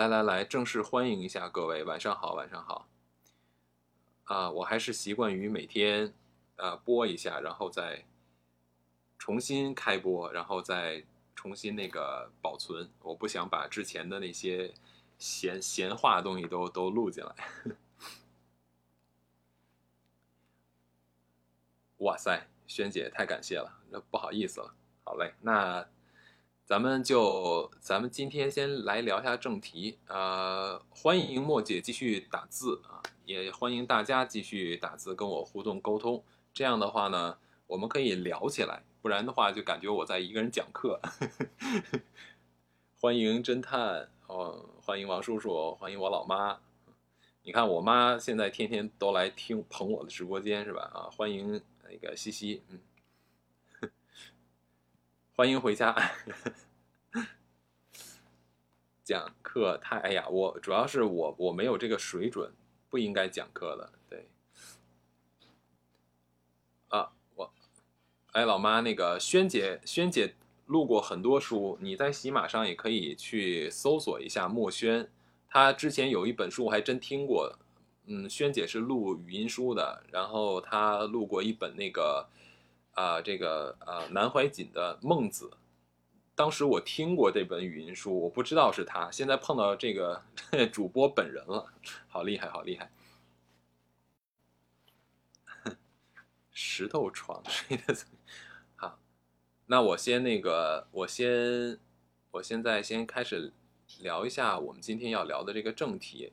来来来，正式欢迎一下各位，晚上好，晚上好。啊，我还是习惯于每天呃播一下，然后再重新开播，然后再重新那个保存。我不想把之前的那些闲闲话的东西都都录进来。哇塞，萱姐太感谢了，那不好意思了。好嘞，那。咱们就咱们今天先来聊一下正题，呃，欢迎莫姐继续打字啊，也欢迎大家继续打字跟我互动沟通。这样的话呢，我们可以聊起来，不然的话就感觉我在一个人讲课。欢迎侦探哦，欢迎王叔叔，欢迎我老妈。你看我妈现在天天都来听捧我的直播间是吧？啊，欢迎那个西西，嗯。欢迎回家。讲课太哎呀，我主要是我我没有这个水准，不应该讲课的。对。啊，我，哎，老妈，那个萱姐，萱姐录过很多书，你在喜马上也可以去搜索一下墨轩，她之前有一本书我还真听过。嗯，萱姐是录语音书的，然后她录过一本那个。啊，这个啊，南怀瑾的《孟子》，当时我听过这本语音书，我不知道是他，现在碰到这个 主播本人了，好厉害，好厉害！石头床睡的 好，那我先那个，我先，我现在先开始聊一下我们今天要聊的这个正题。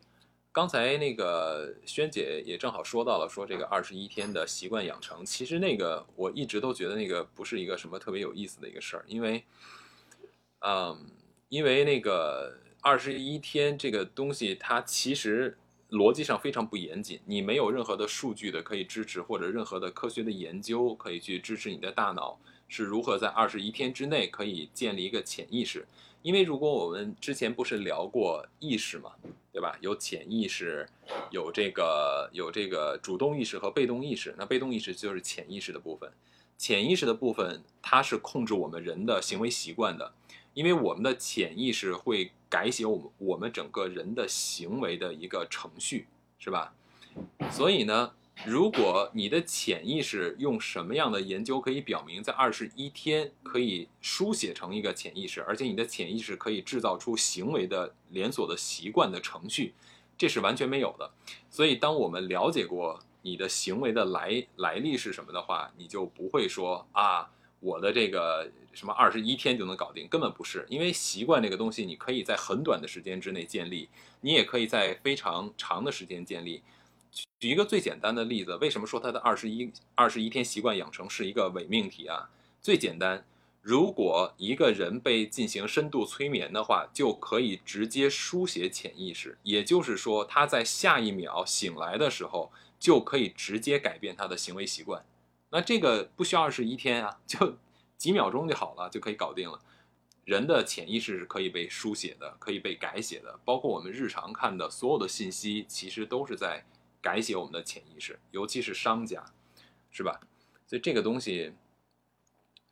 刚才那个萱姐也正好说到了，说这个二十一天的习惯养成，其实那个我一直都觉得那个不是一个什么特别有意思的一个事儿，因为，嗯，因为那个二十一天这个东西，它其实逻辑上非常不严谨，你没有任何的数据的可以支持，或者任何的科学的研究可以去支持你的大脑是如何在二十一天之内可以建立一个潜意识。因为如果我们之前不是聊过意识嘛，对吧？有潜意识，有这个有这个主动意识和被动意识。那被动意识就是潜意识的部分，潜意识的部分它是控制我们人的行为习惯的，因为我们的潜意识会改写我们我们整个人的行为的一个程序，是吧？所以呢。如果你的潜意识用什么样的研究可以表明，在二十一天可以书写成一个潜意识，而且你的潜意识可以制造出行为的连锁的习惯的程序，这是完全没有的。所以，当我们了解过你的行为的来来历是什么的话，你就不会说啊，我的这个什么二十一天就能搞定，根本不是。因为习惯这个东西，你可以在很短的时间之内建立，你也可以在非常长的时间建立。举一个最简单的例子，为什么说他的二十一二十一天习惯养成是一个伪命题啊？最简单，如果一个人被进行深度催眠的话，就可以直接书写潜意识，也就是说，他在下一秒醒来的时候，就可以直接改变他的行为习惯。那这个不需要二十一天啊，就几秒钟就好了，就可以搞定了。人的潜意识是可以被书写的，可以被改写的，包括我们日常看的所有的信息，其实都是在。改写我们的潜意识，尤其是商家，是吧？所以这个东西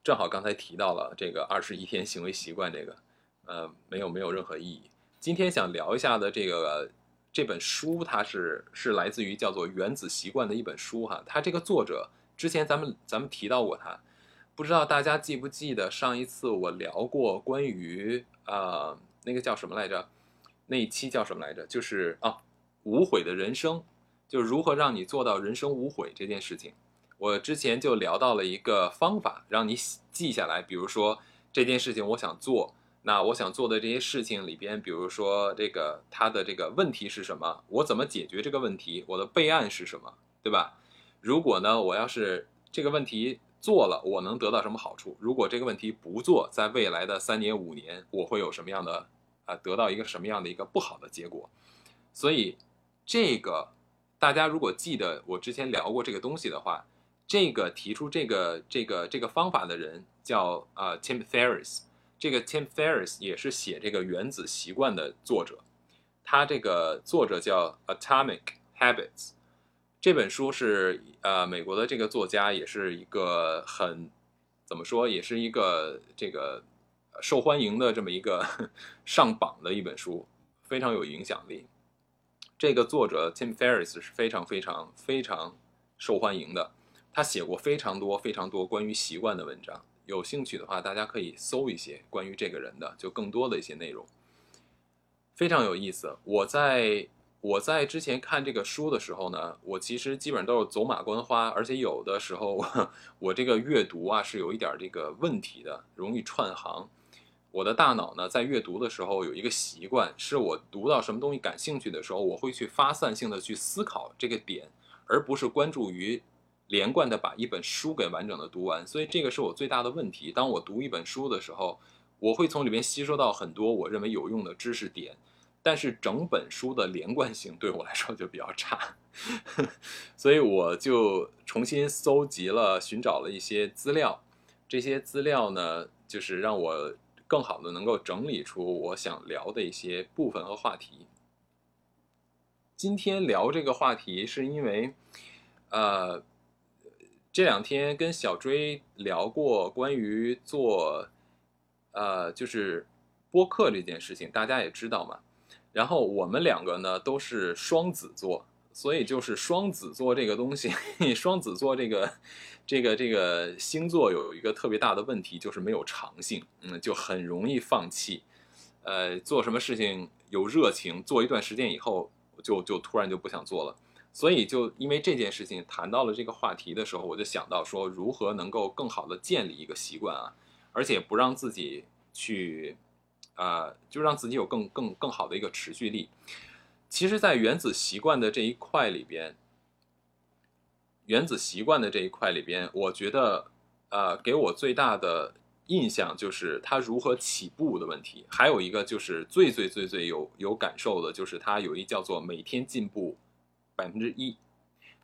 正好刚才提到了这个二十一天行为习惯，这个呃没有没有任何意义。今天想聊一下的这个这本书，它是是来自于叫做《原子习惯》的一本书哈。它这个作者之前咱们咱们提到过他，不知道大家记不记得上一次我聊过关于呃那个叫什么来着？那一期叫什么来着？就是啊无悔的人生。就是如何让你做到人生无悔这件事情，我之前就聊到了一个方法，让你记下来。比如说这件事情我想做，那我想做的这些事情里边，比如说这个它的这个问题是什么，我怎么解决这个问题，我的备案是什么，对吧？如果呢，我要是这个问题做了，我能得到什么好处？如果这个问题不做，在未来的三年五年，我会有什么样的啊，得到一个什么样的一个不好的结果？所以这个。大家如果记得我之前聊过这个东西的话，这个提出这个这个这个方法的人叫啊 Tim Ferriss，这个 Tim Ferriss 也是写这个原子习惯的作者，他这个作者叫 Atomic Habits，这本书是呃美国的这个作家也是一个很怎么说，也是一个这个受欢迎的这么一个 上榜的一本书，非常有影响力。这个作者 Tim Ferriss 是非常非常非常受欢迎的，他写过非常多非常多关于习惯的文章。有兴趣的话，大家可以搜一些关于这个人的，就更多的一些内容，非常有意思。我在我在之前看这个书的时候呢，我其实基本上都是走马观花，而且有的时候 我这个阅读啊是有一点这个问题的，容易串行。我的大脑呢，在阅读的时候有一个习惯，是我读到什么东西感兴趣的时候，我会去发散性的去思考这个点，而不是关注于。连贯的把一本书给完整的读完，所以这个是我最大的问题。当我读一本书的时候，我会从里面吸收到很多我认为有用的知识点，但是整本书的连贯性对我来说就比较差，所以我就重新搜集了、寻找了一些资料。这些资料呢，就是让我更好的能够整理出我想聊的一些部分和话题。今天聊这个话题是因为，呃。这两天跟小追聊过关于做，呃，就是播客这件事情，大家也知道嘛。然后我们两个呢都是双子座，所以就是双子座这个东西，双子座这个这个这个星座有一个特别大的问题，就是没有长性，嗯，就很容易放弃。呃，做什么事情有热情，做一段时间以后，就就突然就不想做了。所以，就因为这件事情谈到了这个话题的时候，我就想到说，如何能够更好的建立一个习惯啊，而且不让自己去，呃，就让自己有更更更好的一个持续力。其实，在原子习惯的这一块里边，原子习惯的这一块里边，我觉得，呃，给我最大的印象就是它如何起步的问题。还有一个就是最最最最有有感受的，就是它有一叫做每天进步。百分之一，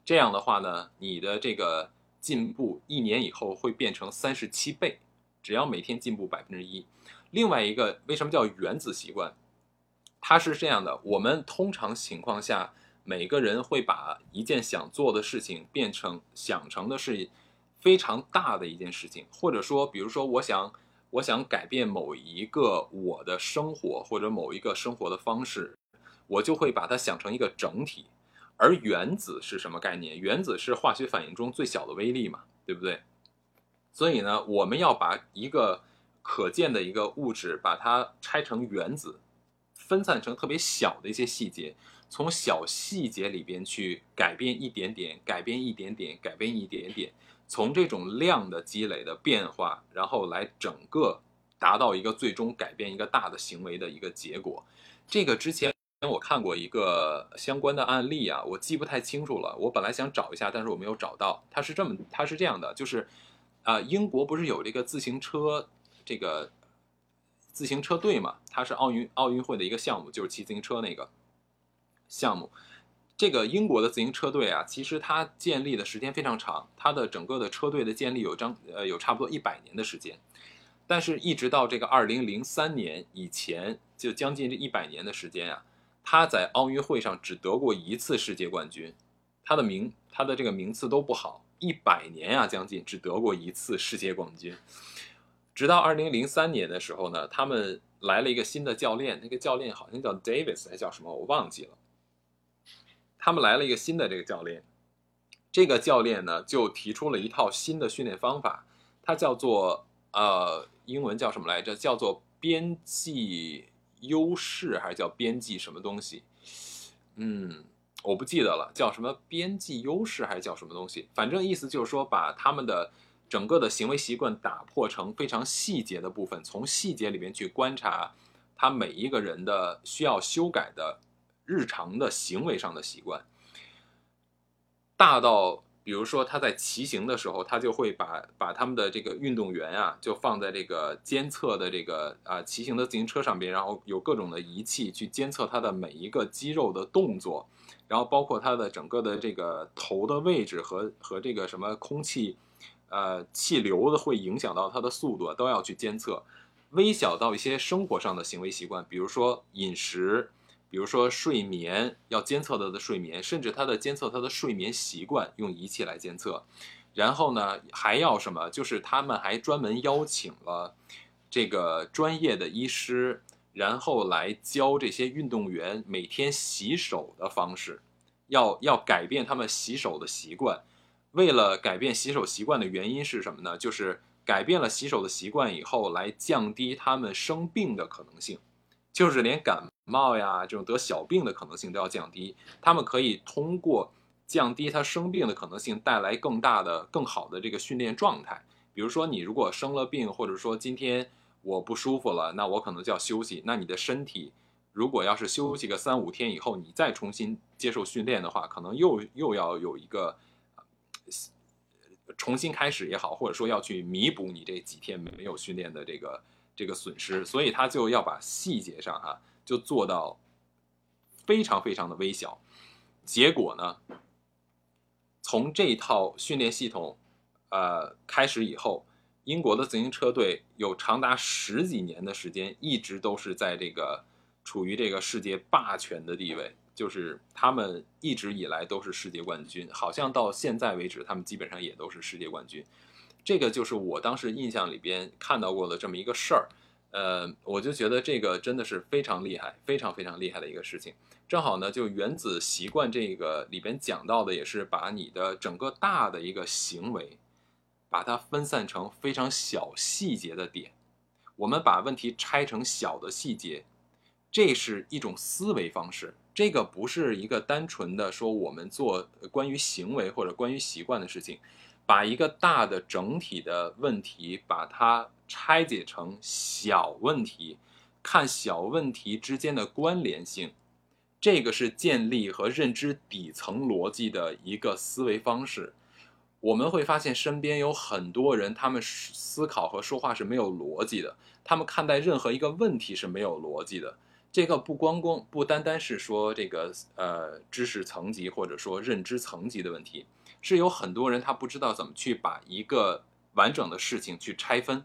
这样的话呢，你的这个进步一年以后会变成三十七倍，只要每天进步百分之一。另外一个，为什么叫原子习惯？它是这样的：我们通常情况下，每个人会把一件想做的事情变成想成的是非常大的一件事情，或者说，比如说，我想我想改变某一个我的生活或者某一个生活的方式，我就会把它想成一个整体。而原子是什么概念？原子是化学反应中最小的微粒嘛，对不对？所以呢，我们要把一个可见的一个物质，把它拆成原子，分散成特别小的一些细节，从小细节里边去改变一点点，改变一点点，改变一点点，从这种量的积累的变化，然后来整个达到一个最终改变一个大的行为的一个结果。这个之前。我看过一个相关的案例啊，我记不太清楚了。我本来想找一下，但是我没有找到。它是这么，它是这样的，就是，啊，英国不是有这个自行车这个自行车队嘛？它是奥运奥运会的一个项目，就是骑自行车那个项目。这个英国的自行车队啊，其实它建立的时间非常长，它的整个的车队的建立有张呃有差不多一百年的时间，但是一直到这个二零零三年以前，就将近这一百年的时间啊。他在奥运会上只得过一次世界冠军，他的名他的这个名次都不好，一百年呀将近只得过一次世界冠军。直到二零零三年的时候呢，他们来了一个新的教练，那个教练好像叫 Davis 还叫什么我忘记了。他们来了一个新的这个教练，这个教练呢就提出了一套新的训练方法，它叫做呃英文叫什么来着？叫做边际。优势还是叫边际什么东西？嗯，我不记得了，叫什么边际优势还是叫什么东西？反正意思就是说，把他们的整个的行为习惯打破成非常细节的部分，从细节里面去观察他每一个人的需要修改的日常的行为上的习惯，大到。比如说他在骑行的时候，他就会把把他们的这个运动员啊，就放在这个监测的这个啊骑行的自行车上边，然后有各种的仪器去监测他的每一个肌肉的动作，然后包括他的整个的这个头的位置和和这个什么空气，呃气流的会影响到他的速度，都要去监测，微小到一些生活上的行为习惯，比如说饮食。比如说睡眠要监测他的睡眠，甚至他的监测他的睡眠习惯，用仪器来监测。然后呢，还要什么？就是他们还专门邀请了这个专业的医师然后来教这些运动员每天洗手的方式，要要改变他们洗手的习惯。为了改变洗手习惯的原因是什么呢？就是改变了洗手的习惯以后，来降低他们生病的可能性，就是连感冒呀这种得小病的可能性都要降低。他们可以通过降低他生病的可能性，带来更大的、更好的这个训练状态。比如说，你如果生了病，或者说今天我不舒服了，那我可能就要休息。那你的身体如果要是休息个三五天以后，你再重新接受训练的话，可能又又要有一个。重新开始也好，或者说要去弥补你这几天没有训练的这个这个损失，所以他就要把细节上哈就做到非常非常的微小。结果呢，从这套训练系统呃开始以后，英国的自行车队有长达十几年的时间一直都是在这个处于这个世界霸权的地位。就是他们一直以来都是世界冠军，好像到现在为止，他们基本上也都是世界冠军。这个就是我当时印象里边看到过的这么一个事儿，呃，我就觉得这个真的是非常厉害，非常非常厉害的一个事情。正好呢，就原子习惯这个里边讲到的，也是把你的整个大的一个行为，把它分散成非常小细节的点，我们把问题拆成小的细节，这是一种思维方式。这个不是一个单纯的说我们做关于行为或者关于习惯的事情，把一个大的整体的问题把它拆解成小问题，看小问题之间的关联性，这个是建立和认知底层逻辑的一个思维方式。我们会发现身边有很多人，他们思考和说话是没有逻辑的，他们看待任何一个问题是没有逻辑的。这个不光光不单单是说这个呃知识层级或者说认知层级的问题，是有很多人他不知道怎么去把一个完整的事情去拆分，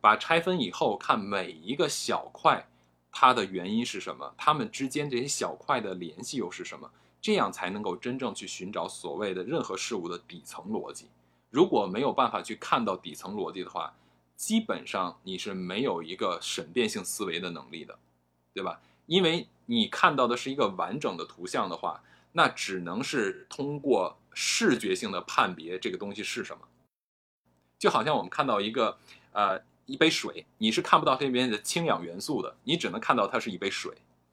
把拆分以后看每一个小块，它的原因是什么，它们之间这些小块的联系又是什么，这样才能够真正去寻找所谓的任何事物的底层逻辑。如果没有办法去看到底层逻辑的话，基本上你是没有一个审辩性思维的能力的。对吧？因为你看到的是一个完整的图像的话，那只能是通过视觉性的判别这个东西是什么。就好像我们看到一个呃一杯水，你是看不到这里面的氢氧元素的，你只能看到它是一杯水，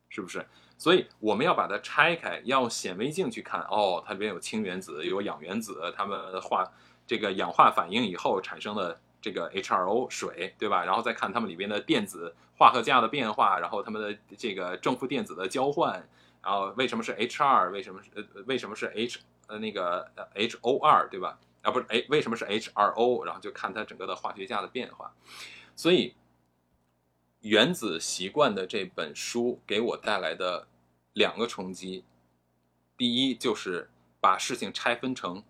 是不是？所以我们要把它拆开，要显微镜去看，哦，它里边有氢原子，有氧原子，它们化这个氧化反应以后产生的。这个 H2O 水，对吧？然后再看它们里边的电子化合价的变化，然后它们的这个正负电子的交换，然后为什么是 H2？为什么是呃为什么是 H 呃那个 H O 二对吧？啊不是哎为什么是 H2O？然后就看它整个的化学价的变化。所以《原子习惯》的这本书给我带来的两个冲击，第一就是把事情拆分成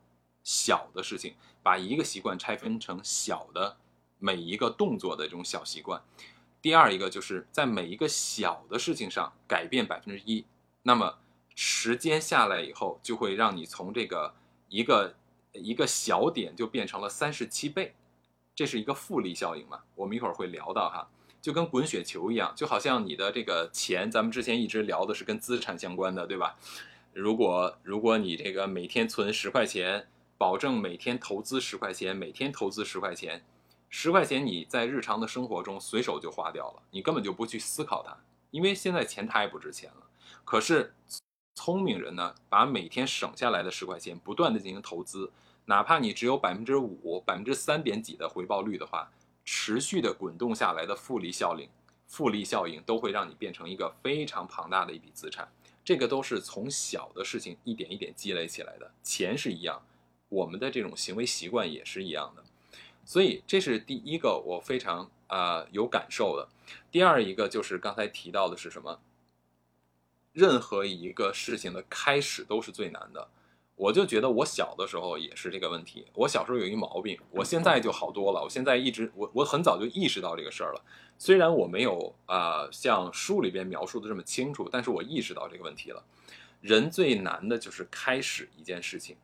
小的事情。把一个习惯拆分成小的每一个动作的这种小习惯，第二一个就是在每一个小的事情上改变百分之一，那么时间下来以后，就会让你从这个一个一个小点就变成了三十七倍，这是一个复利效应嘛？我们一会儿会聊到哈，就跟滚雪球一样，就好像你的这个钱，咱们之前一直聊的是跟资产相关的，对吧？如果如果你这个每天存十块钱。保证每天投资十块钱，每天投资十块钱，十块钱你在日常的生活中随手就花掉了，你根本就不去思考它，因为现在钱太不值钱了。可是聪明人呢，把每天省下来的十块钱不断的进行投资，哪怕你只有百分之五、百分之三点几的回报率的话，持续的滚动下来的复利效应，复利效应都会让你变成一个非常庞大的一笔资产。这个都是从小的事情一点一点积累起来的，钱是一样。我们的这种行为习惯也是一样的，所以这是第一个我非常啊有感受的。第二一个就是刚才提到的是什么？任何一个事情的开始都是最难的。我就觉得我小的时候也是这个问题。我小时候有一毛病，我现在就好多了。我现在一直我我很早就意识到这个事儿了。虽然我没有啊像书里边描述的这么清楚，但是我意识到这个问题了。人最难的就是开始一件事情。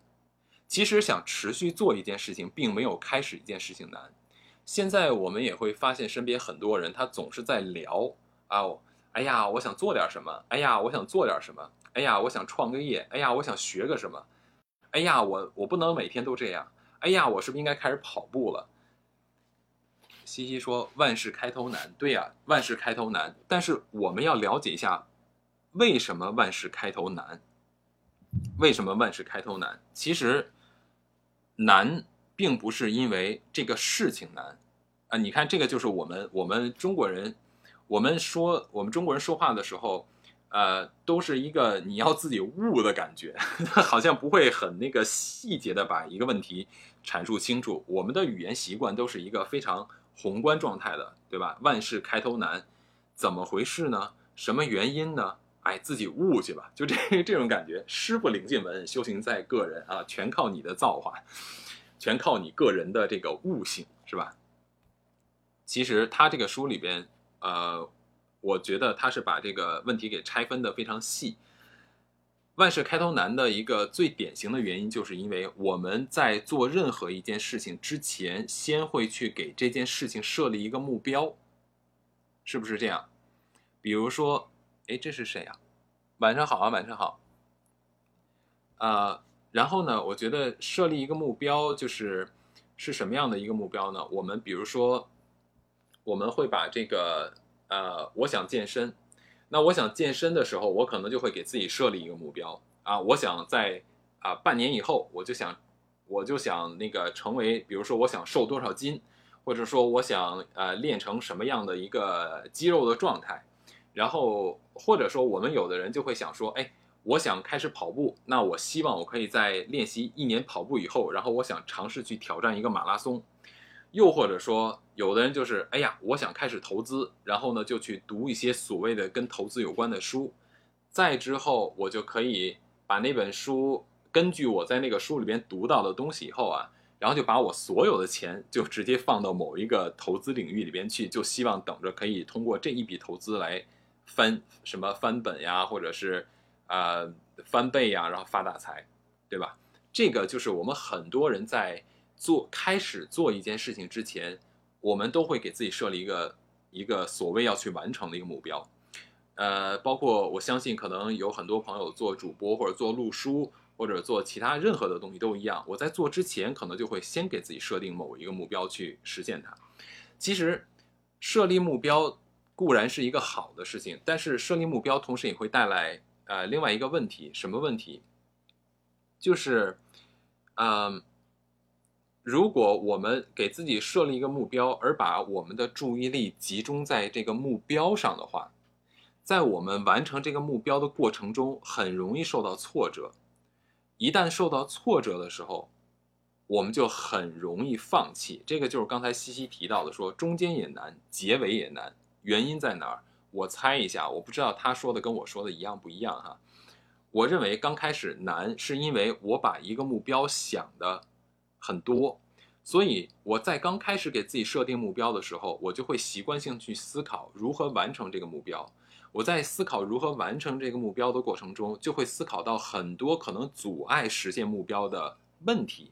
其实想持续做一件事情，并没有开始一件事情难。现在我们也会发现，身边很多人他总是在聊啊，哎呀，我想做点什么，哎呀，我想做点什么，哎呀，我想创个业，哎呀，我想学个什么，哎呀，我我不能每天都这样，哎呀，我是不是应该开始跑步了？西西说：“万事开头难，对呀，万事开头难。但是我们要了解一下，为什么万事开头难？为什么万事开头难？其实难并不是因为这个事情难啊！你看，这个就是我们我们中国人，我们说我们中国人说话的时候，呃，都是一个你要自己悟的感觉，好像不会很那个细节的把一个问题阐述清楚。我们的语言习惯都是一个非常。”宏观状态的，对吧？万事开头难，怎么回事呢？什么原因呢？哎，自己悟去吧，就这 这种感觉。师傅领进门，修行在个人啊，全靠你的造化，全靠你个人的这个悟性，是吧？其实他这个书里边，呃，我觉得他是把这个问题给拆分的非常细。万事开头难的一个最典型的原因，就是因为我们在做任何一件事情之前，先会去给这件事情设立一个目标，是不是这样？比如说，哎，这是谁呀？晚上好啊，晚上好。啊，然后呢，我觉得设立一个目标，就是是什么样的一个目标呢？我们比如说，我们会把这个，呃，我想健身。那我想健身的时候，我可能就会给自己设立一个目标啊，我想在啊半年以后，我就想，我就想那个成为，比如说我想瘦多少斤，或者说我想呃练成什么样的一个肌肉的状态，然后或者说我们有的人就会想说，哎，我想开始跑步，那我希望我可以在练习一年跑步以后，然后我想尝试去挑战一个马拉松。又或者说，有的人就是，哎呀，我想开始投资，然后呢，就去读一些所谓的跟投资有关的书，再之后，我就可以把那本书，根据我在那个书里边读到的东西以后啊，然后就把我所有的钱就直接放到某一个投资领域里边去，就希望等着可以通过这一笔投资来翻什么翻本呀，或者是啊翻倍呀，然后发大财，对吧？这个就是我们很多人在。做开始做一件事情之前，我们都会给自己设立一个一个所谓要去完成的一个目标，呃，包括我相信可能有很多朋友做主播或者做录书或者做其他任何的东西都一样。我在做之前可能就会先给自己设定某一个目标去实现它。其实设立目标固然是一个好的事情，但是设立目标同时也会带来呃另外一个问题，什么问题？就是嗯。如果我们给自己设立一个目标，而把我们的注意力集中在这个目标上的话，在我们完成这个目标的过程中，很容易受到挫折。一旦受到挫折的时候，我们就很容易放弃。这个就是刚才西西提到的，说中间也难，结尾也难。原因在哪儿？我猜一下，我不知道他说的跟我说的一样不一样哈。我认为刚开始难，是因为我把一个目标想的。很多，所以我在刚开始给自己设定目标的时候，我就会习惯性去思考如何完成这个目标。我在思考如何完成这个目标的过程中，就会思考到很多可能阻碍实现目标的问题。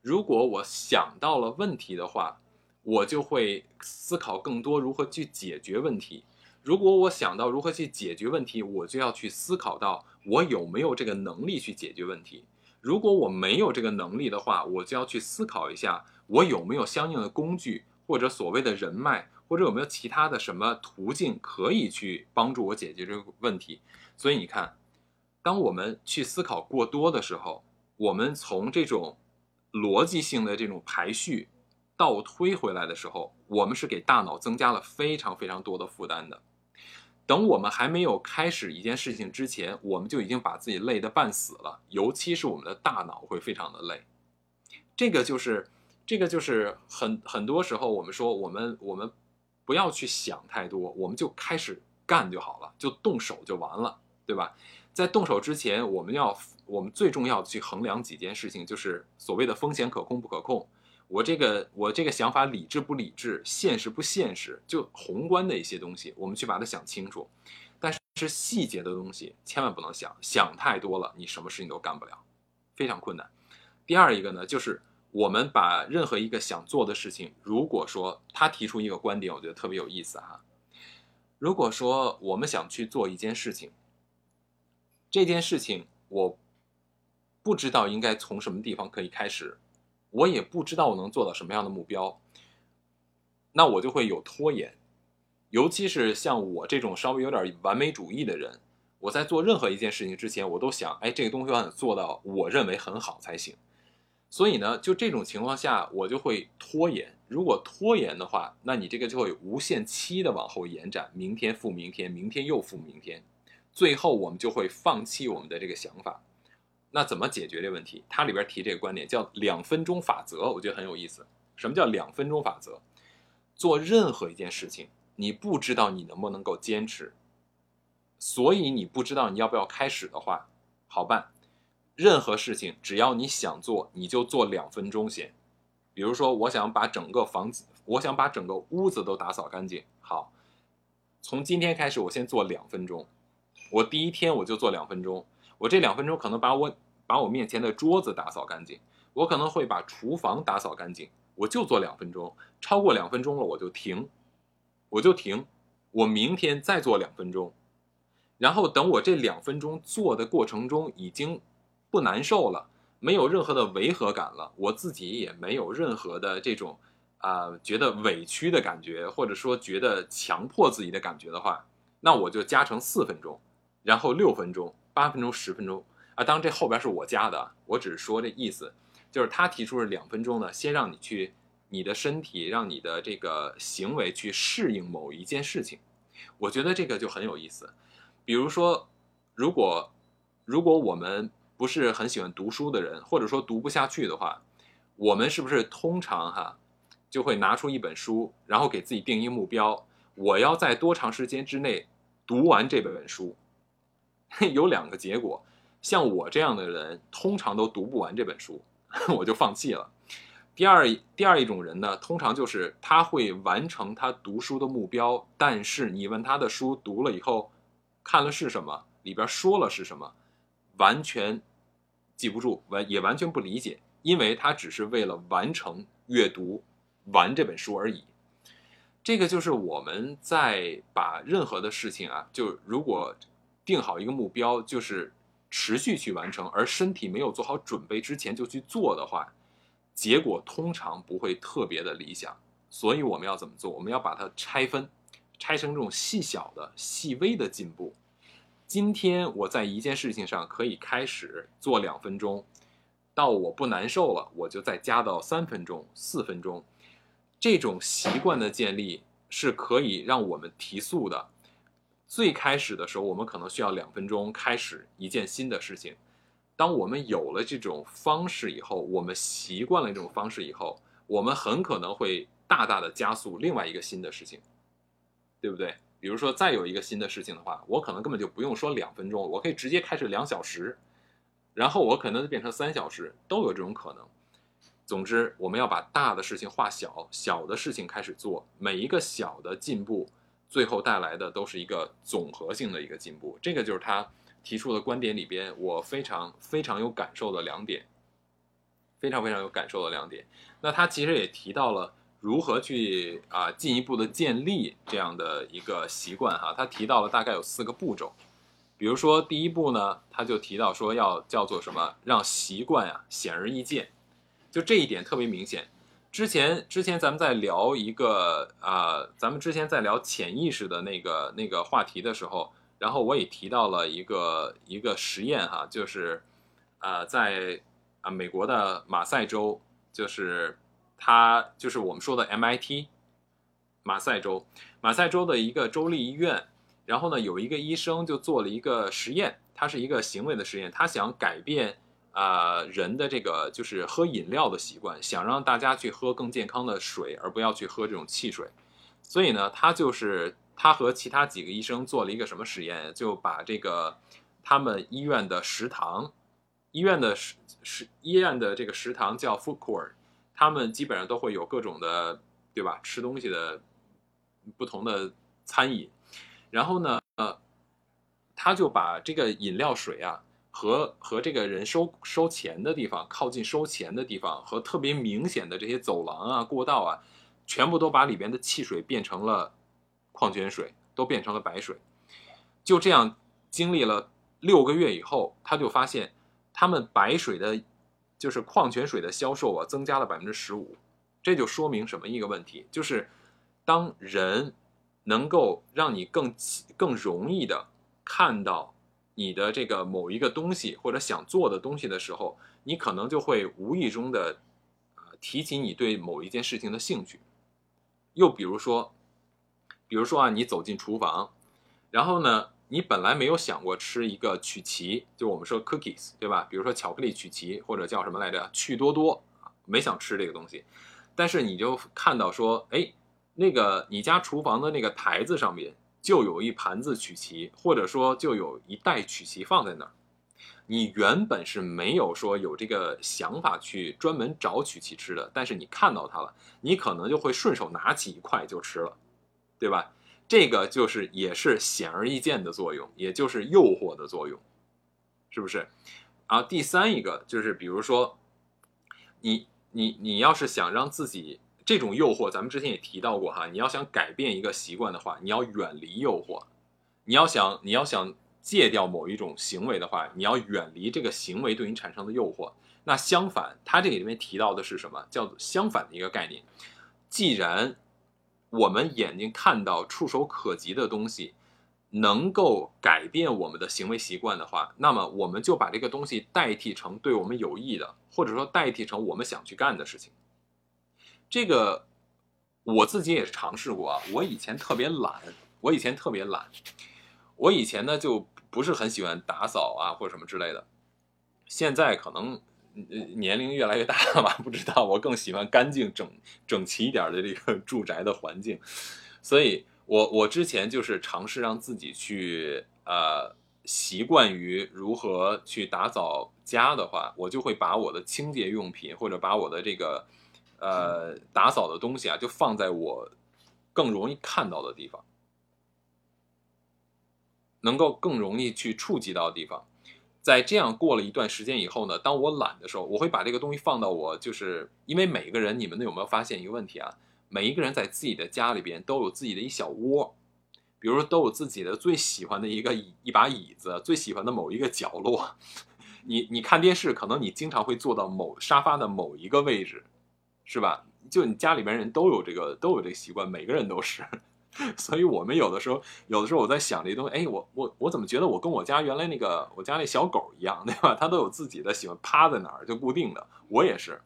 如果我想到了问题的话，我就会思考更多如何去解决问题。如果我想到如何去解决问题，我就要去思考到我有没有这个能力去解决问题。如果我没有这个能力的话，我就要去思考一下，我有没有相应的工具，或者所谓的人脉，或者有没有其他的什么途径可以去帮助我解决这个问题。所以你看，当我们去思考过多的时候，我们从这种逻辑性的这种排序倒推回来的时候，我们是给大脑增加了非常非常多的负担的。等我们还没有开始一件事情之前，我们就已经把自己累得半死了。尤其是我们的大脑会非常的累。这个就是，这个就是很很多时候我们说，我们我们不要去想太多，我们就开始干就好了，就动手就完了，对吧？在动手之前，我们要我们最重要的去衡量几件事情，就是所谓的风险可控不可控。我这个我这个想法理智不理智，现实不现实，就宏观的一些东西，我们去把它想清楚。但是细节的东西千万不能想，想太多了，你什么事情都干不了，非常困难。第二一个呢，就是我们把任何一个想做的事情，如果说他提出一个观点，我觉得特别有意思哈。如果说我们想去做一件事情，这件事情我不知道应该从什么地方可以开始，我也不知道我能做到什么样的目标，那我就会有拖延。尤其是像我这种稍微有点完美主义的人，我在做任何一件事情之前，我都想，哎，这个东西要做到我认为很好才行。所以呢，就这种情况下，我就会拖延。如果拖延的话，那你这个就会无限期的往后延展，明天复明天，明天又复明天，最后我们就会放弃我们的这个想法。那怎么解决这个问题？它里边提这个观点叫两分钟法则，我觉得很有意思。什么叫两分钟法则？做任何一件事情，你不知道你能不能够坚持，所以你不知道你要不要开始的话，好办。任何事情，只要你想做，你就做两分钟先。比如说，我想把整个房子，我想把整个屋子都打扫干净。好，从今天开始，我先做两分钟。我第一天我就做两分钟。我这两分钟可能把我把我面前的桌子打扫干净，我可能会把厨房打扫干净。我就做两分钟，超过两分钟了我就停，我就停。我明天再做两分钟，然后等我这两分钟做的过程中已经。不难受了，没有任何的违和感了，我自己也没有任何的这种啊觉得委屈的感觉，或者说觉得强迫自己的感觉的话，那我就加成四分钟，然后六分钟、八分钟、十分钟啊。当然这后边是我加的，我只是说这意思，就是他提出了两分钟呢，先让你去你的身体，让你的这个行为去适应某一件事情。我觉得这个就很有意思。比如说，如果如果我们不是很喜欢读书的人，或者说读不下去的话，我们是不是通常哈就会拿出一本书，然后给自己定一个目标，我要在多长时间之内读完这本书？有两个结果，像我这样的人通常都读不完这本书，我就放弃了。第二第二一种人呢，通常就是他会完成他读书的目标，但是你问他的书读了以后看了是什么，里边说了是什么，完全。记不住，完也完全不理解，因为他只是为了完成阅读完这本书而已。这个就是我们在把任何的事情啊，就如果定好一个目标，就是持续去完成，而身体没有做好准备之前就去做的话，结果通常不会特别的理想。所以我们要怎么做？我们要把它拆分，拆成这种细小的、细微的进步。今天我在一件事情上可以开始做两分钟，到我不难受了，我就再加到三分钟、四分钟。这种习惯的建立是可以让我们提速的。最开始的时候，我们可能需要两分钟开始一件新的事情。当我们有了这种方式以后，我们习惯了这种方式以后，我们很可能会大大的加速另外一个新的事情，对不对？比如说，再有一个新的事情的话，我可能根本就不用说两分钟，我可以直接开始两小时，然后我可能变成三小时，都有这种可能。总之，我们要把大的事情化小，小的事情开始做，每一个小的进步，最后带来的都是一个总合性的一个进步。这个就是他提出的观点里边，我非常非常有感受的两点，非常非常有感受的两点。那他其实也提到了。如何去啊进一步的建立这样的一个习惯哈？他提到了大概有四个步骤，比如说第一步呢，他就提到说要叫做什么，让习惯呀显而易见，就这一点特别明显。之前之前咱们在聊一个啊，咱们之前在聊潜意识的那个那个话题的时候，然后我也提到了一个一个实验哈，就是啊在啊美国的马赛州就是。他就是我们说的 MIT，马赛州，马赛州的一个州立医院。然后呢，有一个医生就做了一个实验，他是一个行为的实验，他想改变啊人的这个就是喝饮料的习惯，想让大家去喝更健康的水，而不要去喝这种汽水。所以呢，他就是他和其他几个医生做了一个什么实验，就把这个他们医院的食堂，医院的食食医院的这个食堂叫 food court。他们基本上都会有各种的，对吧？吃东西的不同的餐饮，然后呢，呃，他就把这个饮料水啊，和和这个人收收钱的地方，靠近收钱的地方，和特别明显的这些走廊啊、过道啊，全部都把里边的汽水变成了矿泉水，都变成了白水。就这样经历了六个月以后，他就发现他们白水的，就是矿泉水的销售啊，增加了百分之十五。这就说明什么一个问题？就是当人能够让你更更容易的看到你的这个某一个东西或者想做的东西的时候，你可能就会无意中的呃提起你对某一件事情的兴趣。又比如说，比如说啊，你走进厨房，然后呢，你本来没有想过吃一个曲奇，就我们说 cookies，对吧？比如说巧克力曲奇或者叫什么来着，趣多多，没想吃这个东西。但是你就看到说，哎，那个你家厨房的那个台子上面就有一盘子曲奇，或者说就有一袋曲奇放在那儿。你原本是没有说有这个想法去专门找曲奇吃的，但是你看到它了，你可能就会顺手拿起一块就吃了，对吧？这个就是也是显而易见的作用，也就是诱惑的作用，是不是？然后第三一个就是，比如说你。你你要是想让自己这种诱惑，咱们之前也提到过哈，你要想改变一个习惯的话，你要远离诱惑；你要想你要想戒掉某一种行为的话，你要远离这个行为对你产生的诱惑。那相反，他这里面提到的是什么？叫做相反的一个概念。既然我们眼睛看到触手可及的东西。能够改变我们的行为习惯的话，那么我们就把这个东西代替成对我们有益的，或者说代替成我们想去干的事情。这个我自己也尝试过啊。我以前特别懒，我以前特别懒，我以前呢就不是很喜欢打扫啊或者什么之类的。现在可能年龄越来越大了吧，不知道我更喜欢干净整整齐一点的这个住宅的环境，所以。我我之前就是尝试让自己去呃习惯于如何去打扫家的话，我就会把我的清洁用品或者把我的这个呃打扫的东西啊，就放在我更容易看到的地方，能够更容易去触及到的地方。在这样过了一段时间以后呢，当我懒的时候，我会把这个东西放到我就是因为每一个人，你们有没有发现一个问题啊？每一个人在自己的家里边都有自己的一小窝，比如说都有自己的最喜欢的一个一把椅子，最喜欢的某一个角落。你你看电视，可能你经常会坐到某沙发的某一个位置，是吧？就你家里边人都有这个都有这个习惯，每个人都是。所以我们有的时候有的时候我在想这东西，哎，我我我怎么觉得我跟我家原来那个我家那小狗一样，对吧？它都有自己的喜欢趴在哪儿就固定的，我也是。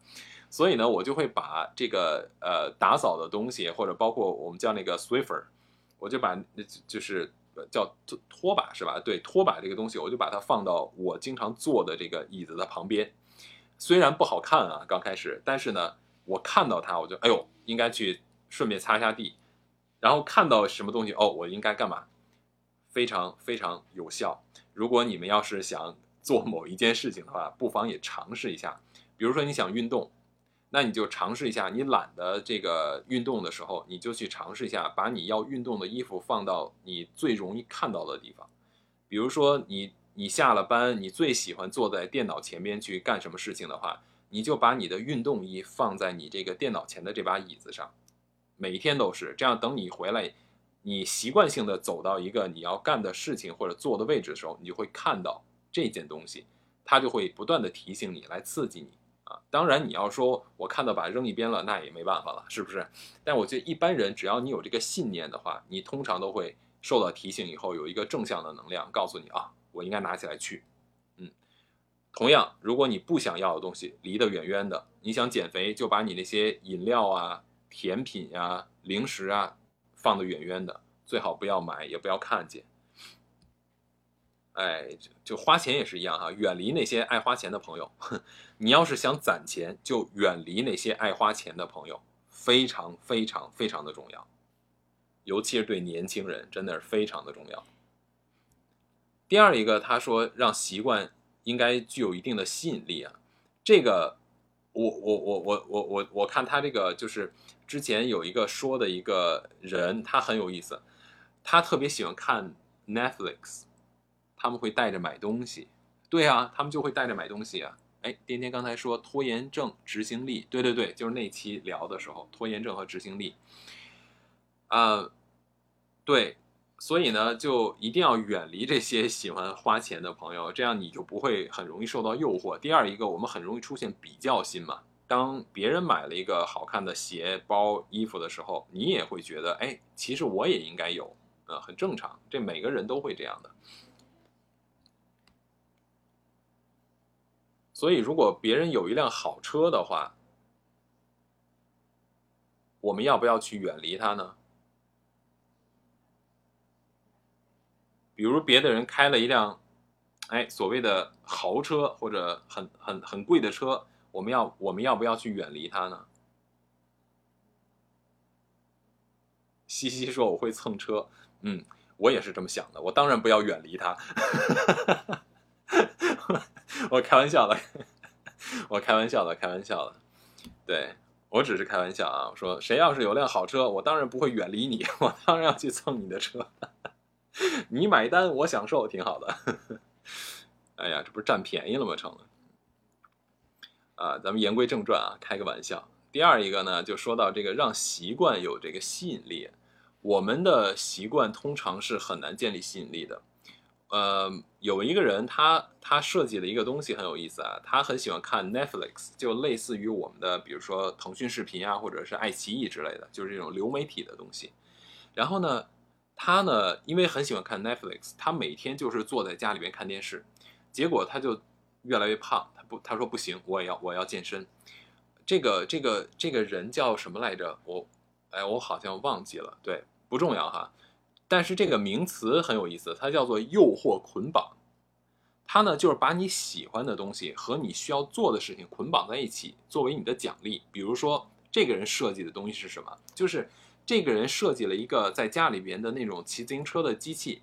所以呢，我就会把这个呃打扫的东西，或者包括我们叫那个 Swiffer，我就把就是叫拖拖把是吧？对，拖把这个东西，我就把它放到我经常坐的这个椅子的旁边。虽然不好看啊，刚开始，但是呢，我看到它，我就哎呦，应该去顺便擦一下地。然后看到什么东西，哦，我应该干嘛？非常非常有效。如果你们要是想做某一件事情的话，不妨也尝试一下。比如说你想运动。那你就尝试一下，你懒得这个运动的时候，你就去尝试一下，把你要运动的衣服放到你最容易看到的地方。比如说，你你下了班，你最喜欢坐在电脑前面去干什么事情的话，你就把你的运动衣放在你这个电脑前的这把椅子上，每天都是这样。等你回来，你习惯性的走到一个你要干的事情或者坐的位置的时候，你就会看到这件东西，它就会不断的提醒你，来刺激你。啊，当然你要说我看到把扔一边了，那也没办法了，是不是？但我觉得一般人只要你有这个信念的话，你通常都会受到提醒以后有一个正向的能量告诉你啊，我应该拿起来去。同样，如果你不想要的东西离得远远的，你想减肥，就把你那些饮料啊、甜品呀、零食啊放得远远的，最好不要买，也不要看见。哎，就就花钱也是一样哈，远离那些爱花钱的朋友。你要是想攒钱，就远离那些爱花钱的朋友，非常非常非常的重要，尤其是对年轻人，真的是非常的重要。第二一个，他说让习惯应该具有一定的吸引力啊，这个我我我我我我我看他这个就是之前有一个说的一个人，他很有意思，他特别喜欢看 Netflix。他们会带着买东西，对啊，他们就会带着买东西啊。哎，天天刚才说拖延症执行力，对对对，就是那期聊的时候，拖延症和执行力。啊，对，所以呢，就一定要远离这些喜欢花钱的朋友，这样你就不会很容易受到诱惑。第二一个，我们很容易出现比较心嘛。当别人买了一个好看的鞋、包、衣服的时候，你也会觉得，哎，其实我也应该有，呃，很正常，这每个人都会这样的。所以，如果别人有一辆好车的话，我们要不要去远离他呢？比如别的人开了一辆，哎，所谓的豪车或者很很很贵的车，我们要我们要不要去远离他呢？西西说我会蹭车，嗯，我也是这么想的，我当然不要远离他，我开玩笑的，我开玩笑的，开玩笑的，对。我只是开玩笑啊！我说谁要是有辆好车，我当然不会远离你，我当然要去蹭你的车。你买单，我享受，挺好的。哎呀，这不是占便宜了吗？成了。啊，咱们言归正传啊，开个玩笑。第二一个呢，就说到这个让习惯有这个吸引力，我们的习惯通常是很难建立吸引力的。呃，有一个人，他他设计了一个东西很有意思啊，他很喜欢看 Netflix，就类似于我们的，比如说腾讯视频啊，或者是爱奇艺之类的，就是这种流媒体的东西。然后呢，他呢，因为很喜欢看 Netflix，他每天就是坐在家里边看电视，结果他就越来越胖。他不，他说不行，我也要我要健身。这个这个这个人叫什么来着？我，哎，我好像忘记了。对，不重要哈。但是这个名词很有意思，它叫做诱惑捆绑。它呢就是把你喜欢的东西和你需要做的事情捆绑在一起，作为你的奖励。比如说，这个人设计的东西是什么？就是这个人设计了一个在家里边的那种骑自行车的机器，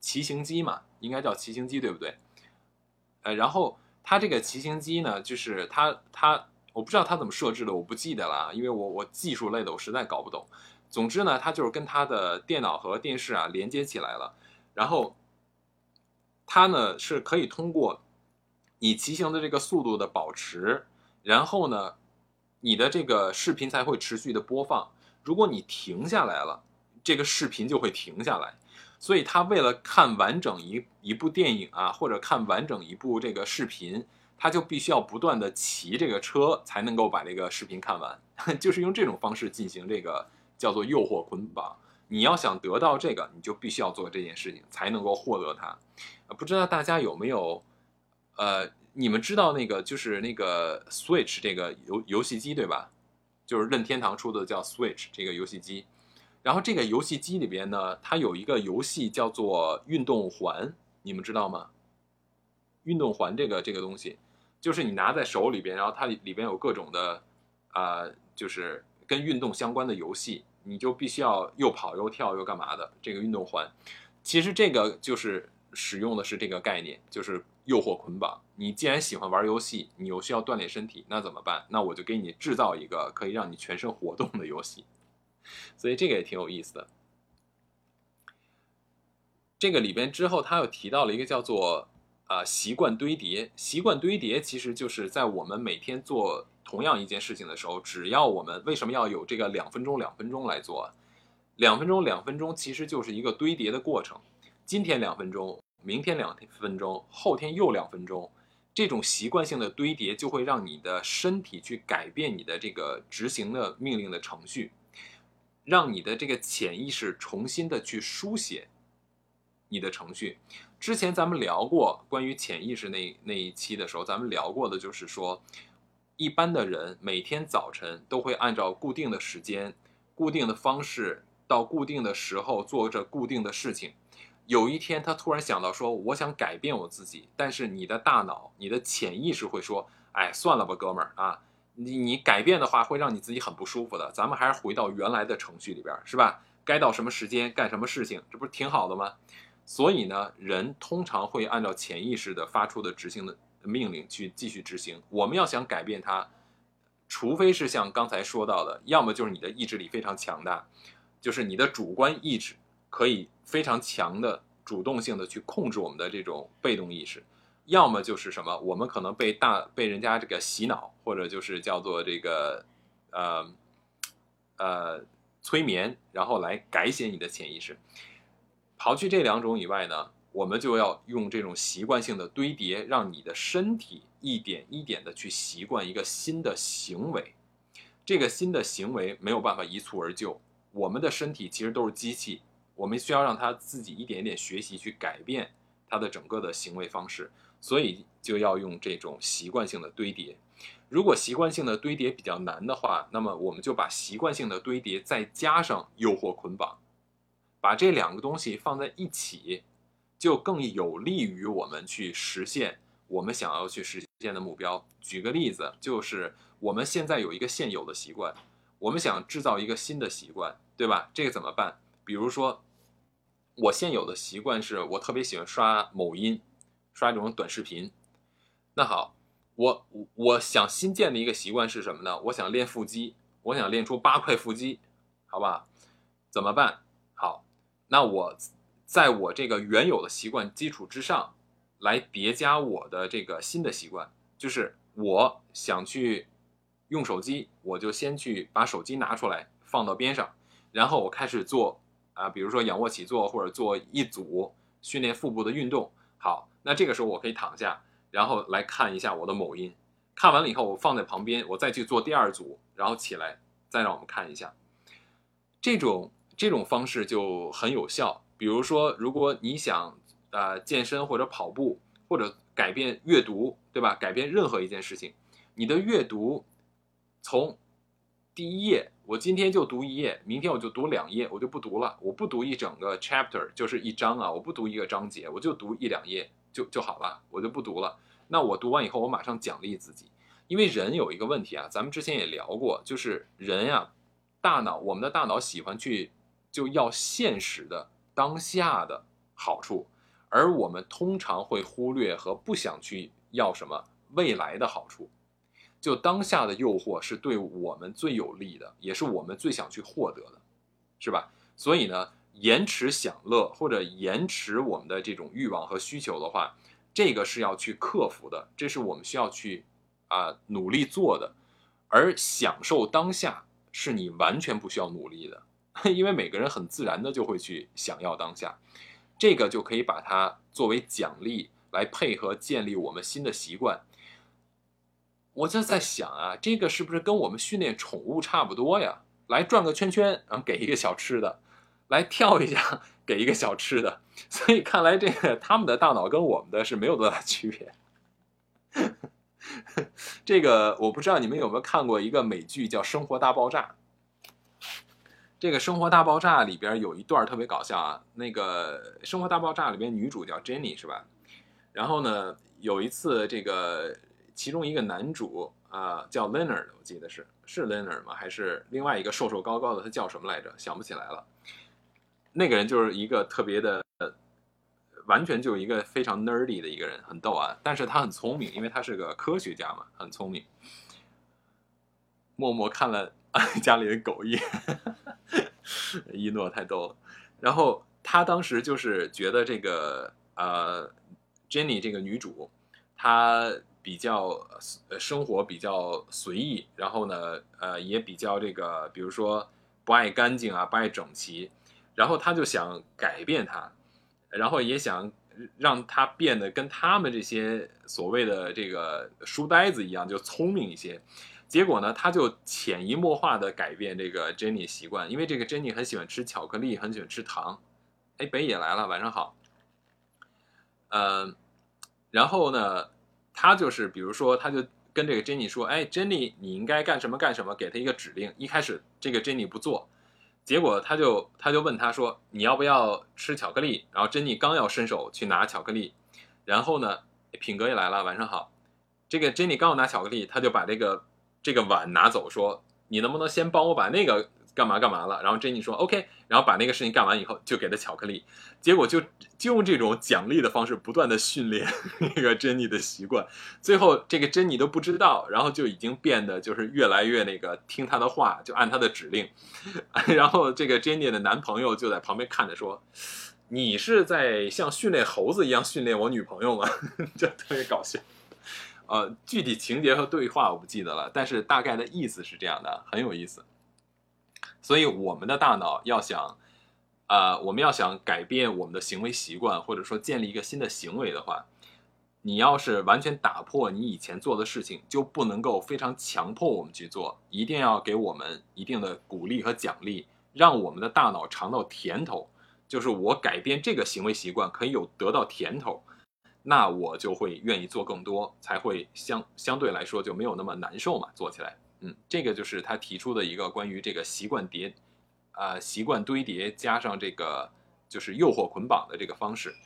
骑行机嘛，应该叫骑行机，对不对？呃，然后他这个骑行机呢，就是他他我不知道他怎么设置的，我不记得了，因为我我技术类的我实在搞不懂。总之呢，他就是跟他的电脑和电视啊连接起来了，然后他呢是可以通过你骑行的这个速度的保持，然后呢，你的这个视频才会持续的播放。如果你停下来了，这个视频就会停下来。所以他为了看完整一一部电影啊，或者看完整一部这个视频，他就必须要不断的骑这个车才能够把这个视频看完，就是用这种方式进行这个。叫做诱惑捆绑，你要想得到这个，你就必须要做这件事情，才能够获得它。不知道大家有没有，呃，你们知道那个就是那个 Switch 这个游游戏机对吧？就是任天堂出的叫 Switch 这个游戏机。然后这个游戏机里边呢，它有一个游戏叫做运动环，你们知道吗？运动环这个这个东西，就是你拿在手里边，然后它里边有各种的啊，就是跟运动相关的游戏。你就必须要又跑又跳又干嘛的这个运动环，其实这个就是使用的是这个概念，就是诱惑捆绑。你既然喜欢玩游戏，你又需要锻炼身体，那怎么办？那我就给你制造一个可以让你全身活动的游戏。所以这个也挺有意思的。这个里边之后他又提到了一个叫做啊习惯堆叠，习惯堆叠其实就是在我们每天做。同样一件事情的时候，只要我们为什么要有这个两分钟两分钟来做？两分钟两分钟其实就是一个堆叠的过程。今天两分钟，明天两分钟，后天又两分钟，这种习惯性的堆叠就会让你的身体去改变你的这个执行的命令的程序，让你的这个潜意识重新的去书写你的程序。之前咱们聊过关于潜意识那那一期的时候，咱们聊过的就是说。一般的人每天早晨都会按照固定的时间、固定的方式，到固定的时候做着固定的事情。有一天，他突然想到说：“我想改变我自己。”但是你的大脑、你的潜意识会说：“哎，算了吧，哥们儿啊，你你改变的话会让你自己很不舒服的。咱们还是回到原来的程序里边，是吧？该到什么时间干什么事情，这不是挺好的吗？所以呢，人通常会按照潜意识的发出的执行的。命令去继续执行。我们要想改变它，除非是像刚才说到的，要么就是你的意志力非常强大，就是你的主观意志可以非常强的主动性的去控制我们的这种被动意识；要么就是什么，我们可能被大被人家这个洗脑，或者就是叫做这个呃呃催眠，然后来改写你的潜意识。刨去这两种以外呢，我们就要用这种习惯性的堆叠，让你的身体一点一点的去习惯一个新的行为。这个新的行为没有办法一蹴而就，我们的身体其实都是机器，我们需要让他自己一点一点学习去改变他的整个的行为方式，所以就要用这种习惯性的堆叠。如果习惯性的堆叠比较难的话，那么我们就把习惯性的堆叠再加上诱惑捆绑，把这两个东西放在一起，就更有利于我们去实现我们想要去实现的目标。举个例子，就是我们现在有一个现有的习惯，我们想制造一个新的习惯，对吧？这个怎么办？比如说，我现有的习惯是我特别喜欢刷某音，刷这种短视频。那好。我我想新建的一个习惯是什么呢？我想练腹肌，我想练出八块腹肌，好吧？怎么办？好，那我在我这个原有的习惯基础之上，来叠加我的这个新的习惯，就是我想去用手机，我就先去把手机拿出来放到边上，然后我开始做啊，比如说仰卧起坐或者做一组训练腹部的运动。好，那这个时候我可以躺下。然后来看一下我的某音，看完了以后我放在旁边，我再去做第二组，然后起来再让我们看一下。这种这种方式就很有效。比如说，如果你想呃健身或者跑步或者改变阅读，对吧？改变任何一件事情，你的阅读从第一页，我今天就读一页，明天我就读两页，我就不读了，我不读一整个 chapter，就是一章啊，我不读一个章节，我就读一两页。就就好了，我就不读了。那我读完以后，我马上奖励自己，因为人有一个问题啊，咱们之前也聊过，就是人呀，大脑，我们的大脑喜欢去就要现实的当下的好处，而我们通常会忽略和不想去要什么未来的好处。就当下的诱惑是对我们最有利的，也是我们最想去获得的，是吧？所以呢。延迟享乐或者延迟我们的这种欲望和需求的话，这个是要去克服的，这是我们需要去啊努力做的。而享受当下是你完全不需要努力的，因为每个人很自然的就会去想要当下，这个就可以把它作为奖励来配合建立我们新的习惯。我就在想啊，这个是不是跟我们训练宠物差不多呀？来转个圈圈，然后给一个小吃的。来跳一下，给一个小吃的，所以看来这个他们的大脑跟我们的是没有多大区别。这个我不知道你们有没有看过一个美剧叫《生活大爆炸》。这个《生活大爆炸》里边有一段特别搞笑啊，那个《生活大爆炸》里边女主叫 Jenny 是吧？然后呢，有一次这个其中一个男主啊叫 Leonard，我记得是是 Leonard 吗？还是另外一个瘦瘦高高的？他叫什么来着？想不起来了。那个人就是一个特别的，完全就一个非常 nerdy 的一个人，很逗啊。但是他很聪明，因为他是个科学家嘛，很聪明。默默看了 家里的狗一眼，一诺太逗了。然后他当时就是觉得这个呃，Jenny 这个女主，她比较呃生活比较随意，然后呢，呃，也比较这个，比如说不爱干净啊，不爱整齐。然后他就想改变他，然后也想让他变得跟他们这些所谓的这个书呆子一样，就聪明一些。结果呢，他就潜移默化的改变这个 Jenny 习惯，因为这个 Jenny 很喜欢吃巧克力，很喜欢吃糖。哎，北野来了，晚上好。嗯，然后呢，他就是比如说，他就跟这个 Jenny 说：“哎，Jenny，你应该干什么干什么，给他一个指令。”一开始这个 Jenny 不做。结果他就他就问他说：“你要不要吃巧克力？”然后珍妮刚要伸手去拿巧克力，然后呢，品格也来了，晚上好。这个珍妮刚要拿巧克力，他就把这个这个碗拿走，说：“你能不能先帮我把那个？”干嘛干嘛了？然后珍妮说 OK，然后把那个事情干完以后，就给他巧克力。结果就就用这种奖励的方式，不断的训练 那个珍妮的习惯。最后这个珍妮都不知道，然后就已经变得就是越来越那个听他的话，就按他的指令。然后这个珍妮的男朋友就在旁边看着说：“你是在像训练猴子一样训练我女朋友吗？” 就特别搞笑。呃，具体情节和对话我不记得了，但是大概的意思是这样的，很有意思。所以我们的大脑要想，呃，我们要想改变我们的行为习惯，或者说建立一个新的行为的话，你要是完全打破你以前做的事情，就不能够非常强迫我们去做，一定要给我们一定的鼓励和奖励，让我们的大脑尝到甜头。就是我改变这个行为习惯可以有得到甜头，那我就会愿意做更多，才会相相对来说就没有那么难受嘛，做起来。嗯，这个就是他提出的一个关于这个习惯叠。啊，习惯堆叠加上这个就是诱惑捆绑的这个方式，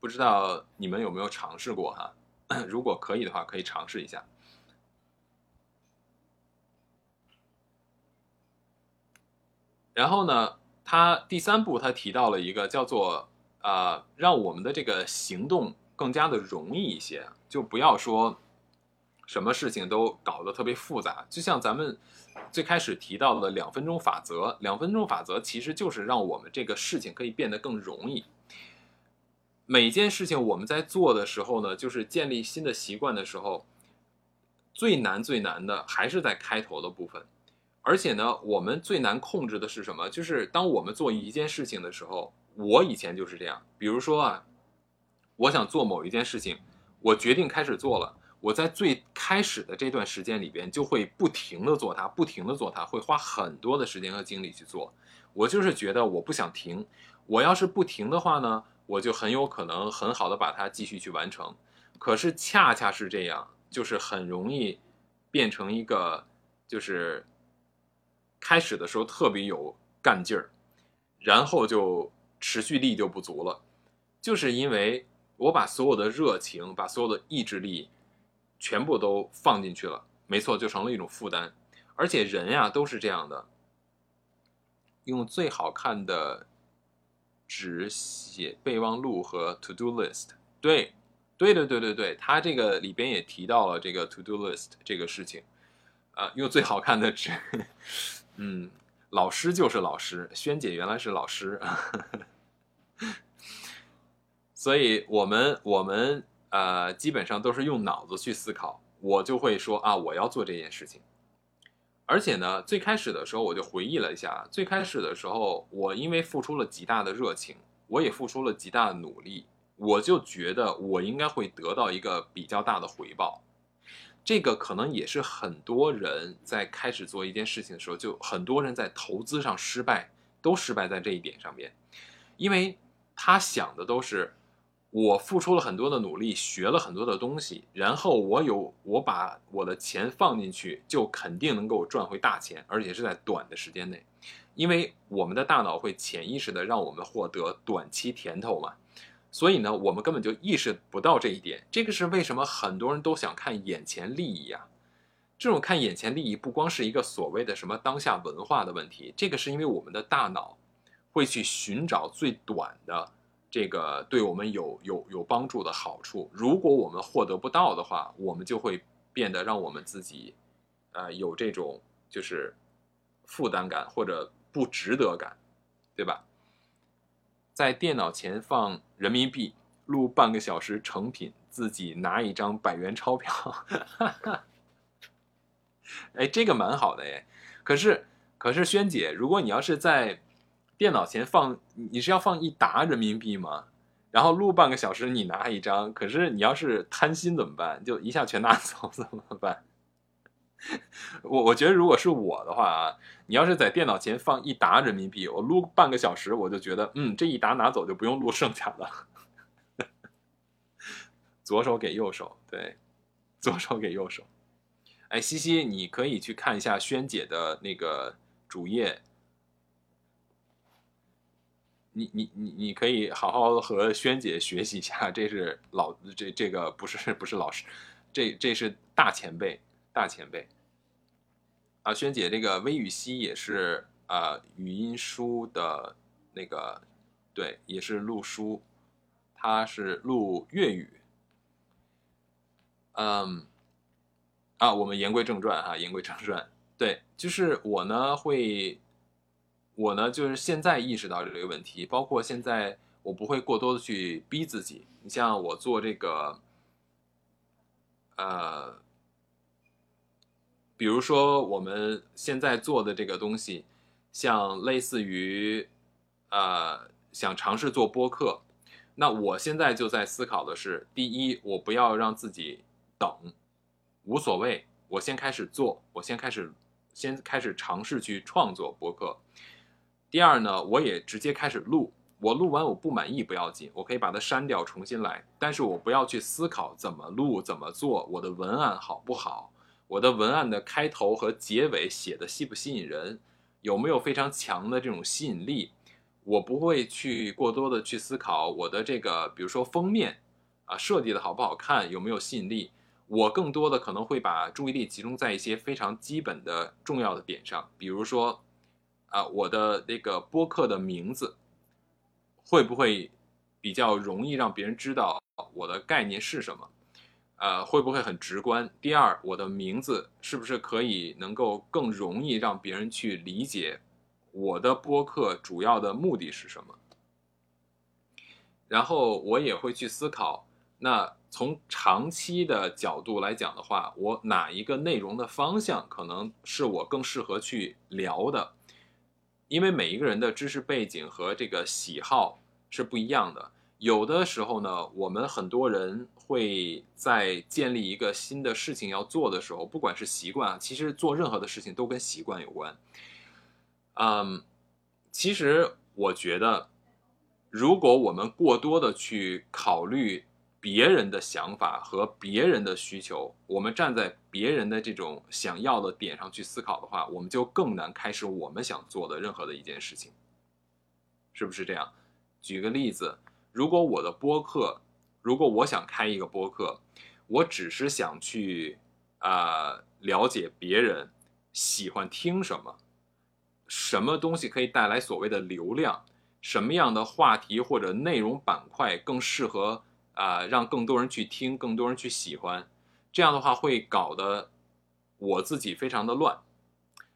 不知道你们有没有尝试过哈？如果可以的话，可以尝试一下。然后呢，他第三步他提到了一个叫做啊，让我们的这个行动更加的容易一些，就不要说什么事情都搞得特别复杂，就像咱们。最开始提到的两分钟法则，两分钟法则其实就是让我们这个事情可以变得更容易。每件事情我们在做的时候呢，就是建立新的习惯的时候，最难最难的还是在开头的部分。而且呢，我们最难控制的是什么？就是当我们做一件事情的时候，我以前就是这样。比如说啊，我想做某一件事情，我决定开始做了。我在最开始的这段时间里边，就会不停的做它，不停的做它，会花很多的时间和精力去做。我就是觉得我不想停，我要是不停的话呢，我就很有可能很好的把它继续去完成。可是恰恰是这样，就是很容易变成一个，就是开始的时候特别有干劲儿，然后就持续力就不足了，就是因为我把所有的热情，把所有的意志力。全部都放进去了，没错，就成了一种负担。而且人呀都是这样的，用最好看的纸写备忘录和 to do list。对，对对对对对，他这个里边也提到了这个 to do list 这个事情。啊，用最好看的纸，嗯，老师就是老师，萱姐原来是老师，所以我们我们。呃，基本上都是用脑子去思考，我就会说啊，我要做这件事情。而且呢，最开始的时候我就回忆了一下，最开始的时候我因为付出了极大的热情，我也付出了极大的努力，我就觉得我应该会得到一个比较大的回报。这个可能也是很多人在开始做一件事情的时候，就很多人在投资上失败，都失败在这一点上面，因为他想的都是。我付出了很多的努力，学了很多的东西，然后我有我把我的钱放进去，就肯定能够赚回大钱，而且是在短的时间内，因为我们的大脑会潜意识的让我们获得短期甜头嘛，所以呢，我们根本就意识不到这一点。这个是为什么很多人都想看眼前利益啊？这种看眼前利益不光是一个所谓的什么当下文化的问题，这个是因为我们的大脑会去寻找最短的。这个对我们有有有帮助的好处，如果我们获得不到的话，我们就会变得让我们自己，呃，有这种就是负担感或者不值得感，对吧？在电脑前放人民币，录半个小时成品，自己拿一张百元钞票，哎，这个蛮好的哎。可是可是，萱姐，如果你要是在。电脑前放，你是要放一沓人民币吗？然后录半个小时，你拿一张。可是你要是贪心怎么办？就一下全拿走怎么办？我我觉得如果是我的话啊，你要是在电脑前放一沓人民币，我录半个小时，我就觉得，嗯，这一沓拿走就不用录剩下的。左手给右手，对，左手给右手。哎，西西，你可以去看一下萱姐的那个主页。你你你你可以好好和萱姐学习一下，这是老这这个不是不是老师，这这是大前辈大前辈。啊，萱姐这个微语系也是啊语音书的那个，对，也是录书，他是录粤语。嗯，啊，我们言归正传哈，言归正传，对，就是我呢会。我呢，就是现在意识到这个问题，包括现在我不会过多的去逼自己。你像我做这个，呃，比如说我们现在做的这个东西，像类似于，呃，想尝试做播客，那我现在就在思考的是：第一，我不要让自己等，无所谓，我先开始做，我先开始，先开始尝试去创作播客。第二呢，我也直接开始录。我录完我不满意不要紧，我可以把它删掉重新来。但是我不要去思考怎么录怎么做，我的文案好不好，我的文案的开头和结尾写的吸不吸引人，有没有非常强的这种吸引力。我不会去过多的去思考我的这个，比如说封面啊设计的好不好看，有没有吸引力。我更多的可能会把注意力集中在一些非常基本的重要的点上，比如说啊我的那个播客的名字。会不会比较容易让别人知道我的概念是什么？呃，会不会很直观？第二，我的名字是不是可以能够更容易让别人去理解我的播客主要的目的是什么？然后我也会去思考，那从长期的角度来讲的话，我哪一个内容的方向可能是我更适合去聊的？因为每一个人的知识背景和这个喜好是不一样的，有的时候呢，我们很多人会在建立一个新的事情要做的时候，不管是习惯，其实做任何的事情都跟习惯有关。嗯，其实我觉得，如果我们过多的去考虑。别人的想法和别人的需求，我们站在别人的这种想要的点上去思考的话，我们就更难开始我们想做的任何的一件事情，是不是这样？举个例子，如果我的播客，如果我想开一个播客，我只是想去啊了解别人喜欢听什么，什么东西可以带来所谓的流量，什么样的话题或者内容板块更适合。啊，让更多人去听，更多人去喜欢，这样的话会搞得我自己非常的乱。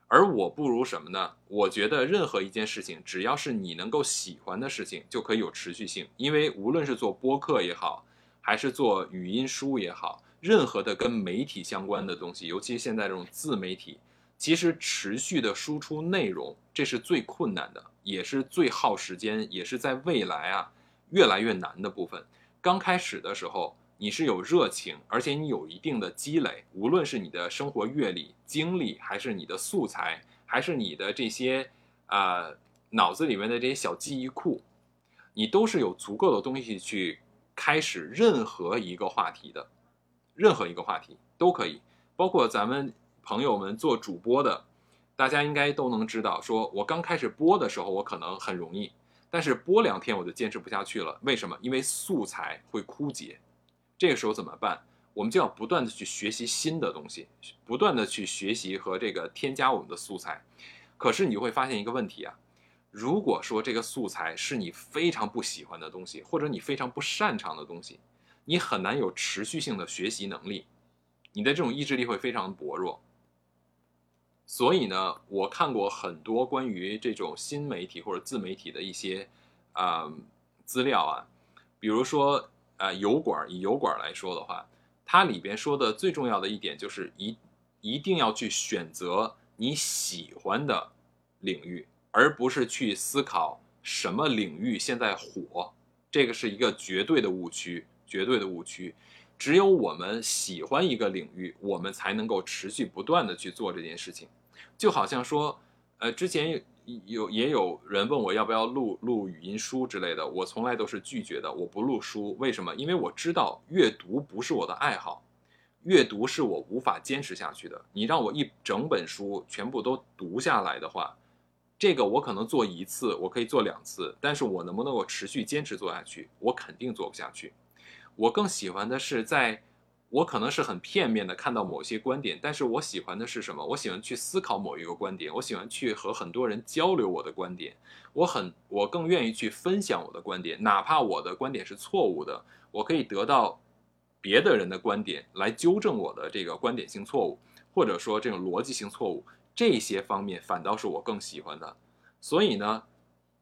而我不如什么呢？我觉得任何一件事情，只要是你能够喜欢的事情，就可以有持续性。因为无论是做播客也好，还是做语音书也好，任何的跟媒体相关的东西，尤其现在这种自媒体，其实持续的输出内容，这是最困难的，也是最耗时间，也是在未来啊越来越难的部分。刚开始的时候，你是有热情，而且你有一定的积累，无论是你的生活阅历、经历，还是你的素材，还是你的这些啊脑子里面的这些小记忆库，你都是有足够的东西去开始任何一个话题的，任何一个话题都可以，包括咱们朋友们做主播的，大家应该都能知道，说我刚开始播的时候，我可能很容易。但是播两天我就坚持不下去了，为什么？因为素材会枯竭，这个时候怎么办？我们就要不断的去学习新的东西，不断的去学习和这个添加我们的素材。可是你会发现一个问题啊，如果说这个素材是你非常不喜欢的东西，或者你非常不擅长的东西，你很难有持续性的学习能力，你的这种意志力会非常薄弱。所以呢，我看过很多关于这种新媒体或者自媒体的一些啊资料啊，比如说啊油管，以油管来说的话，它里边说的最重要的一点就是一一定要去选择你喜欢的领域，而不是去思考什么领域现在火，这个是一个绝对的误区，绝对的误区。只有我们喜欢一个领域，我们才能够持续不断的去做这件事情。就好像说，呃，之前有也有人问我要不要录录语音书之类的，我从来都是拒绝的。我不录书，为什么？因为我知道阅读不是我的爱好，阅读是我无法坚持下去的。你让我一整本书全部都读下来的话，这个我可能做一次，我可以做两次，但是我能不能够持续坚持做下去？我肯定做不下去。我更喜欢的是在。我可能是很片面的看到某些观点，但是我喜欢的是什么？我喜欢去思考某一个观点，我喜欢去和很多人交流我的观点，我很我更愿意去分享我的观点，哪怕我的观点是错误的，我可以得到别的人的观点来纠正我的这个观点性错误，或者说这种逻辑性错误，这些方面反倒是我更喜欢的。所以呢，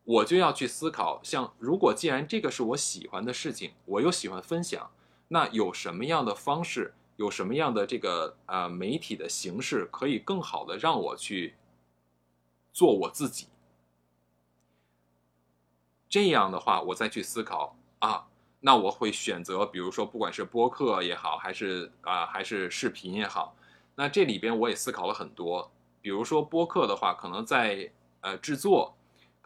我就要去思考，像如果既然这个是我喜欢的事情，我又喜欢分享。那有什么样的方式，有什么样的这个呃媒体的形式，可以更好的让我去做我自己。这样的话，我再去思考啊，那我会选择，比如说，不管是播客也好，还是啊，还是视频也好，那这里边我也思考了很多。比如说播客的话，可能在呃制作，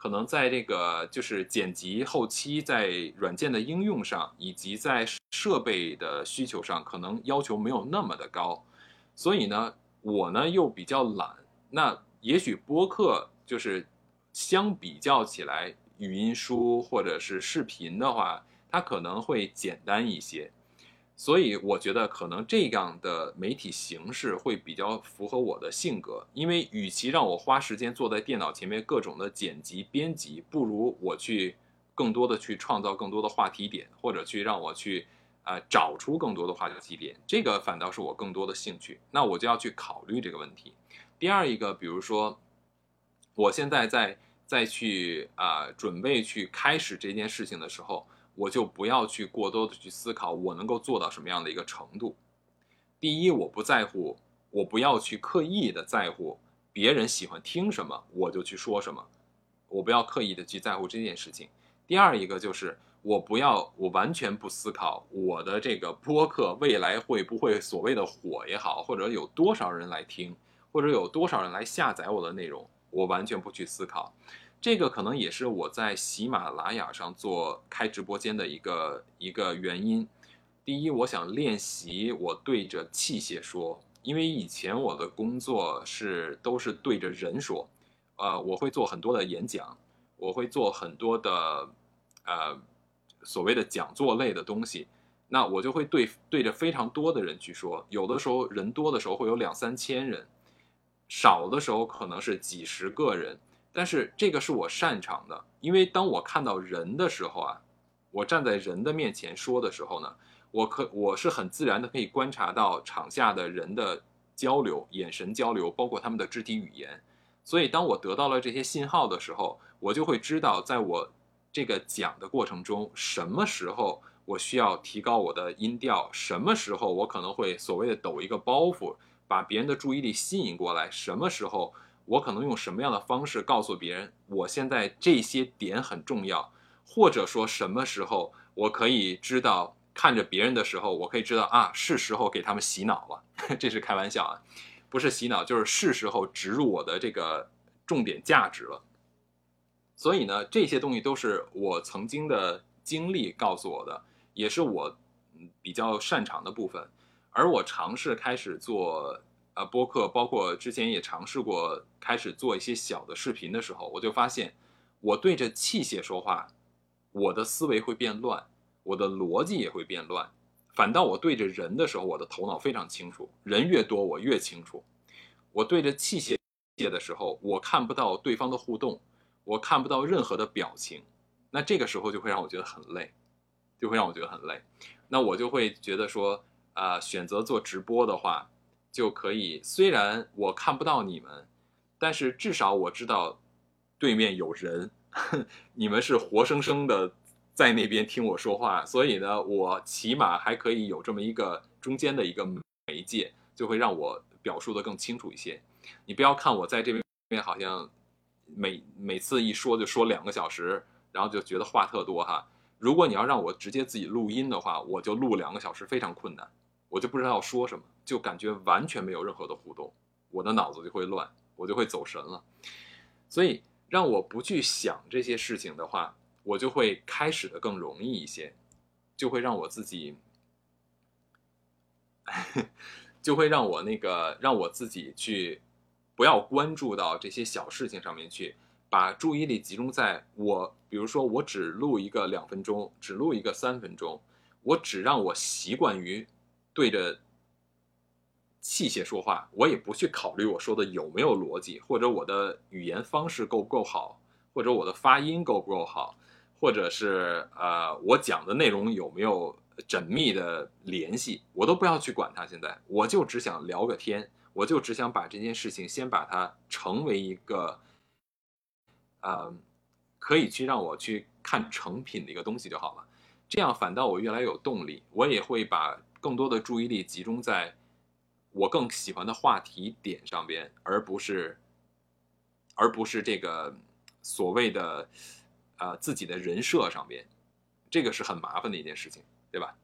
可能在这个就是剪辑后期，在软件的应用上，以及在设备的需求上，可能要求没有那么的高。所以呢，我呢又比较懒，那也许播客就是相比较起来。语音书或者是视频的话，它可能会简单一些，所以我觉得可能这样的媒体形式会比较符合我的性格。因为与其让我花时间坐在电脑前面各种的剪辑编辑，不如我去更多的去创造更多的话题点，或者去让我去呃找出更多的话题点，这个反倒是我更多的兴趣。那我就要去考虑这个问题。第二一个，比如说我现在在。再去啊，准备去开始这件事情的时候，我就不要去过多的去思考我能够做到什么样的一个程度。第一，我不在乎，我不要去刻意的在乎别人喜欢听什么，我就去说什么，我不要刻意的去在乎这件事情。第二一个就是我不要，我完全不思考我的这个播客未来会不会所谓的火也好，或者有多少人来听，或者有多少人来下载我的内容，我完全不去思考。这个可能也是我在喜马拉雅上做开直播间的一个一个原因。第一，我想练习我对着器械说，因为以前我的工作是都是对着人说，呃，我会做很多的演讲，我会做很多的呃所谓的讲座类的东西，那我就会对对着非常多的人去说，有的时候人多的时候会有两三千人，少的时候可能是几十个人。但是这个是我擅长的，因为当我看到人的时候啊，我站在人的面前说的时候呢，我可我是很自然的可以观察到场下的人的交流、眼神交流，包括他们的肢体语言。所以当我得到了这些信号的时候，我就会知道，在我这个讲的过程中，什么时候我需要提高我的音调，什么时候我可能会所谓的抖一个包袱，把别人的注意力吸引过来，什么时候。我可能用什么样的方式告诉别人，我现在这些点很重要，或者说什么时候我可以知道看着别人的时候，我可以知道啊，是时候给他们洗脑了。这是开玩笑啊，不是洗脑，就是是时候植入我的这个重点价值了。所以呢，这些东西都是我曾经的经历告诉我的，也是我比较擅长的部分。而我尝试开始做。啊，播客包括之前也尝试过开始做一些小的视频的时候，我就发现，我对着器械说话，我的思维会变乱，我的逻辑也会变乱。反倒我对着人的时候，我的头脑非常清楚，人越多我越清楚。我对着器械的时候，我看不到对方的互动，我看不到任何的表情，那这个时候就会让我觉得很累，就会让我觉得很累。那我就会觉得说，啊，选择做直播的话。就可以，虽然我看不到你们，但是至少我知道对面有人，你们是活生生的在那边听我说话，所以呢，我起码还可以有这么一个中间的一个媒介，就会让我表述的更清楚一些。你不要看我在这边好像每每次一说就说两个小时，然后就觉得话特多哈。如果你要让我直接自己录音的话，我就录两个小时非常困难。我就不知道要说什么，就感觉完全没有任何的互动，我的脑子就会乱，我就会走神了。所以让我不去想这些事情的话，我就会开始的更容易一些，就会让我自己，就会让我那个让我自己去不要关注到这些小事情上面去，把注意力集中在我，比如说我只录一个两分钟，只录一个三分钟，我只让我习惯于。对着器械说话，我也不去考虑我说的有没有逻辑，或者我的语言方式够不够好，或者我的发音够不够好，或者是呃我讲的内容有没有缜密的联系，我都不要去管它。现在我就只想聊个天，我就只想把这件事情先把它成为一个，呃，可以去让我去看成品的一个东西就好了。这样反倒我越来越有动力，我也会把。更多的注意力集中在我更喜欢的话题点上边，而不是而不是这个所谓的啊自己的人设上边，这个是很麻烦的一件事情，对吧？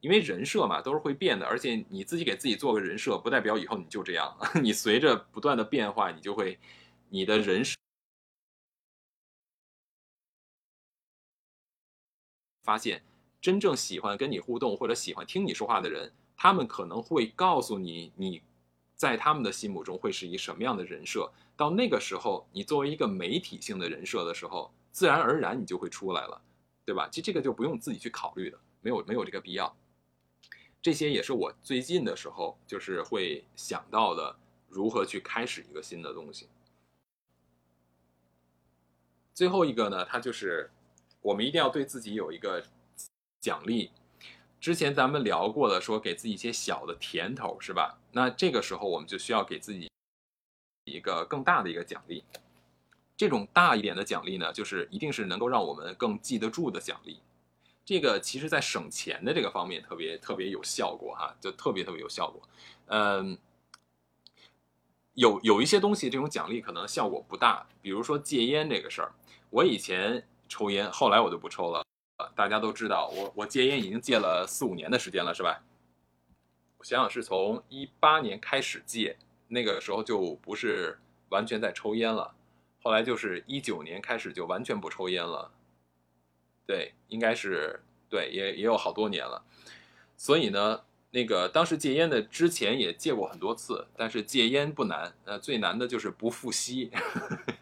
因为人设嘛都是会变的，而且你自己给自己做个人设，不代表以后你就这样，你随着不断的变化，你就会你的人设发现真正喜欢跟你互动或者喜欢听你说话的人，他们可能会告诉你你在他们的心目中会是一什么样的人设。到那个时候，你作为一个媒体性的人设的时候，自然而然你就会出来了，对吧？其实这个就不用自己去考虑的，没有没有这个必要。这些也是我最近的时候就是会想到的，如何去开始一个新的东西。最后一个呢，它就是我们一定要对自己有一个奖励。之前咱们聊过的，说给自己一些小的甜头，是吧？那这个时候我们就需要给自己。一个更大的一个奖励，这种大一点的奖励呢，就是一定是能够让我们更记得住的奖励。这个其实，在省钱的这个方面特别特别有效果哈，就特别特别有效果。嗯，有有一些东西，这种奖励可能效果不大，比如说戒烟这个事儿。我以前抽烟，后来我就不抽了。大家都知道，我我戒烟已经戒了四五年的时间了，是吧？我想想，是从一八年开始戒。那个时候就不是完全在抽烟了，后来就是一九年开始就完全不抽烟了，对，应该是对，也也有好多年了。所以呢，那个当时戒烟的之前也戒过很多次，但是戒烟不难，呃，最难的就是不复吸，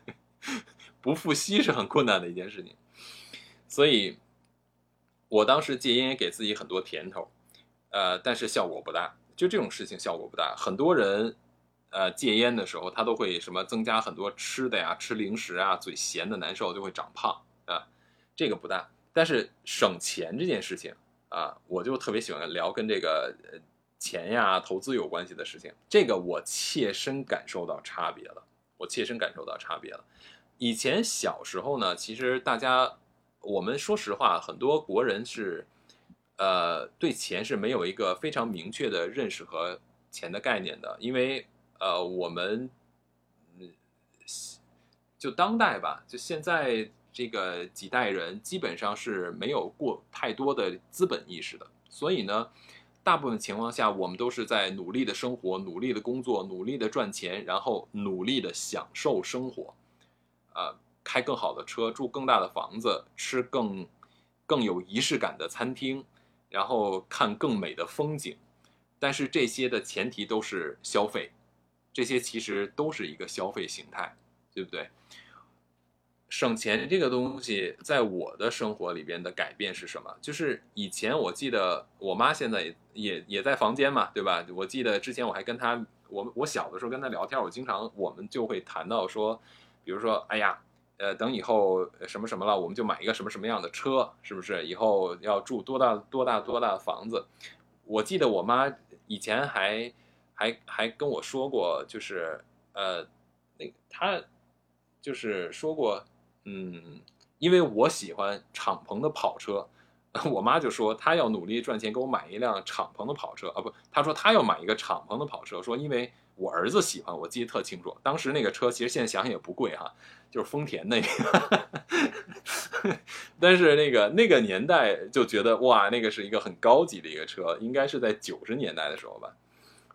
不复吸是很困难的一件事情。所以，我当时戒烟也给自己很多甜头，呃，但是效果不大，就这种事情效果不大，很多人。呃，戒烟的时候，他都会什么增加很多吃的呀，吃零食啊，嘴咸的难受，就会长胖啊。这个不大，但是省钱这件事情啊，我就特别喜欢聊跟这个钱呀、投资有关系的事情。这个我切身感受到差别了，我切身感受到差别了。以前小时候呢，其实大家，我们说实话，很多国人是，呃，对钱是没有一个非常明确的认识和钱的概念的，因为。呃，我们，嗯，就当代吧，就现在这个几代人基本上是没有过太多的资本意识的，所以呢，大部分情况下我们都是在努力的生活、努力的工作、努力的赚钱，然后努力的享受生活，啊，开更好的车，住更大的房子，吃更更有仪式感的餐厅，然后看更美的风景，但是这些的前提都是消费。这些其实都是一个消费形态，对不对？省钱这个东西，在我的生活里边的改变是什么？就是以前我记得我妈现在也也也在房间嘛，对吧？我记得之前我还跟她，我我小的时候跟她聊天，我经常我们就会谈到说，比如说，哎呀，呃，等以后什么什么了，我们就买一个什么什么样的车，是不是？以后要住多大多大多大的房子？我记得我妈以前还。还还跟我说过，就是呃，那她就是说过，嗯，因为我喜欢敞篷的跑车，我妈就说她要努力赚钱给我买一辆敞篷的跑车啊，不，她说她要买一个敞篷的跑车，说因为我儿子喜欢，我记得特清楚，当时那个车其实现在想想也不贵哈，就是丰田那个，但是那个那个年代就觉得哇，那个是一个很高级的一个车，应该是在九十年代的时候吧。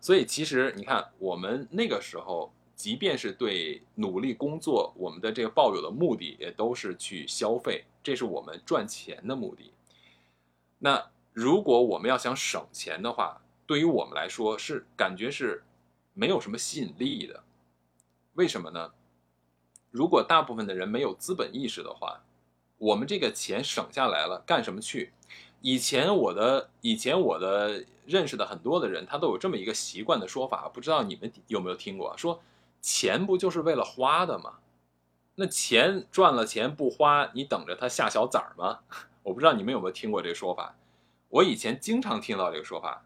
所以其实你看，我们那个时候，即便是对努力工作，我们的这个抱有的目的也都是去消费，这是我们赚钱的目的。那如果我们要想省钱的话，对于我们来说是感觉是没有什么吸引力的。为什么呢？如果大部分的人没有资本意识的话，我们这个钱省下来了，干什么去？以前我的以前我的认识的很多的人，他都有这么一个习惯的说法，不知道你们有没有听过？说钱不就是为了花的吗？那钱赚了钱不花，你等着它下小崽儿吗？我不知道你们有没有听过这个说法。我以前经常听到这个说法，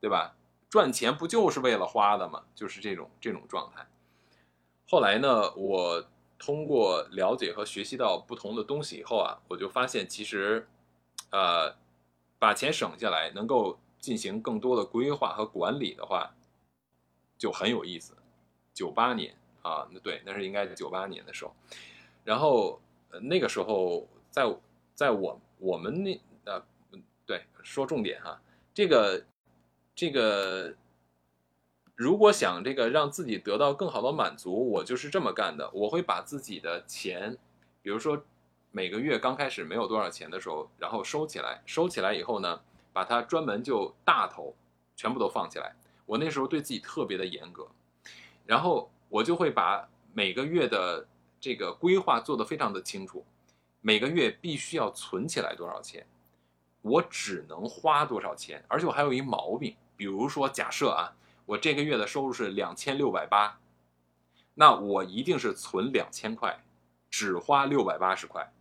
对吧？赚钱不就是为了花的吗？就是这种这种状态。后来呢，我通过了解和学习到不同的东西以后啊，我就发现其实。呃，把钱省下来，能够进行更多的规划和管理的话，就很有意思。九八年啊，那对，那是应该九八年的时候。然后那个时候在在我我们那呃对说重点哈，这个这个如果想这个让自己得到更好的满足，我就是这么干的，我会把自己的钱，比如说每个月刚开始没有多少钱的时候，然后收起来，收起来以后呢，把它专门就大头全部都放起来。我那时候对自己特别的严格，然后我就会把每个月的这个规划做得非常的清楚，每个月必须要存起来多少钱，我只能花多少钱，而且我还有一毛病，比如说假设啊。我这个月的收入是两千六百八，那我一定是存两千块，只花六百八十块，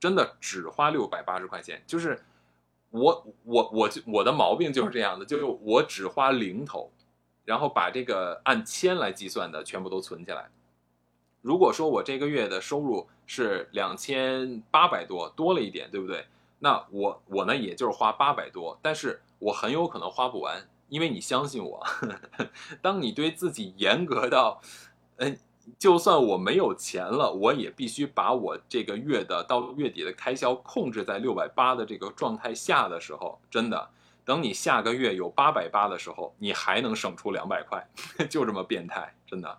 真的只花六百八十块钱。就是我我我我的毛病就是这样的，就是我只花零头，然后把这个按千来计算的全部都存起来。如果说我这个月的收入是两千八百多，多了一点，对不对？那我我呢，也就是花八百多，但是我很有可能花不完。因为你相信我，当你对自己严格到，嗯，就算我没有钱了，我也必须把我这个月的到月底的开销控制在六百八的这个状态下的时候，真的，等你下个月有八百八的时候，你还能省出两百块，就这么变态，真的。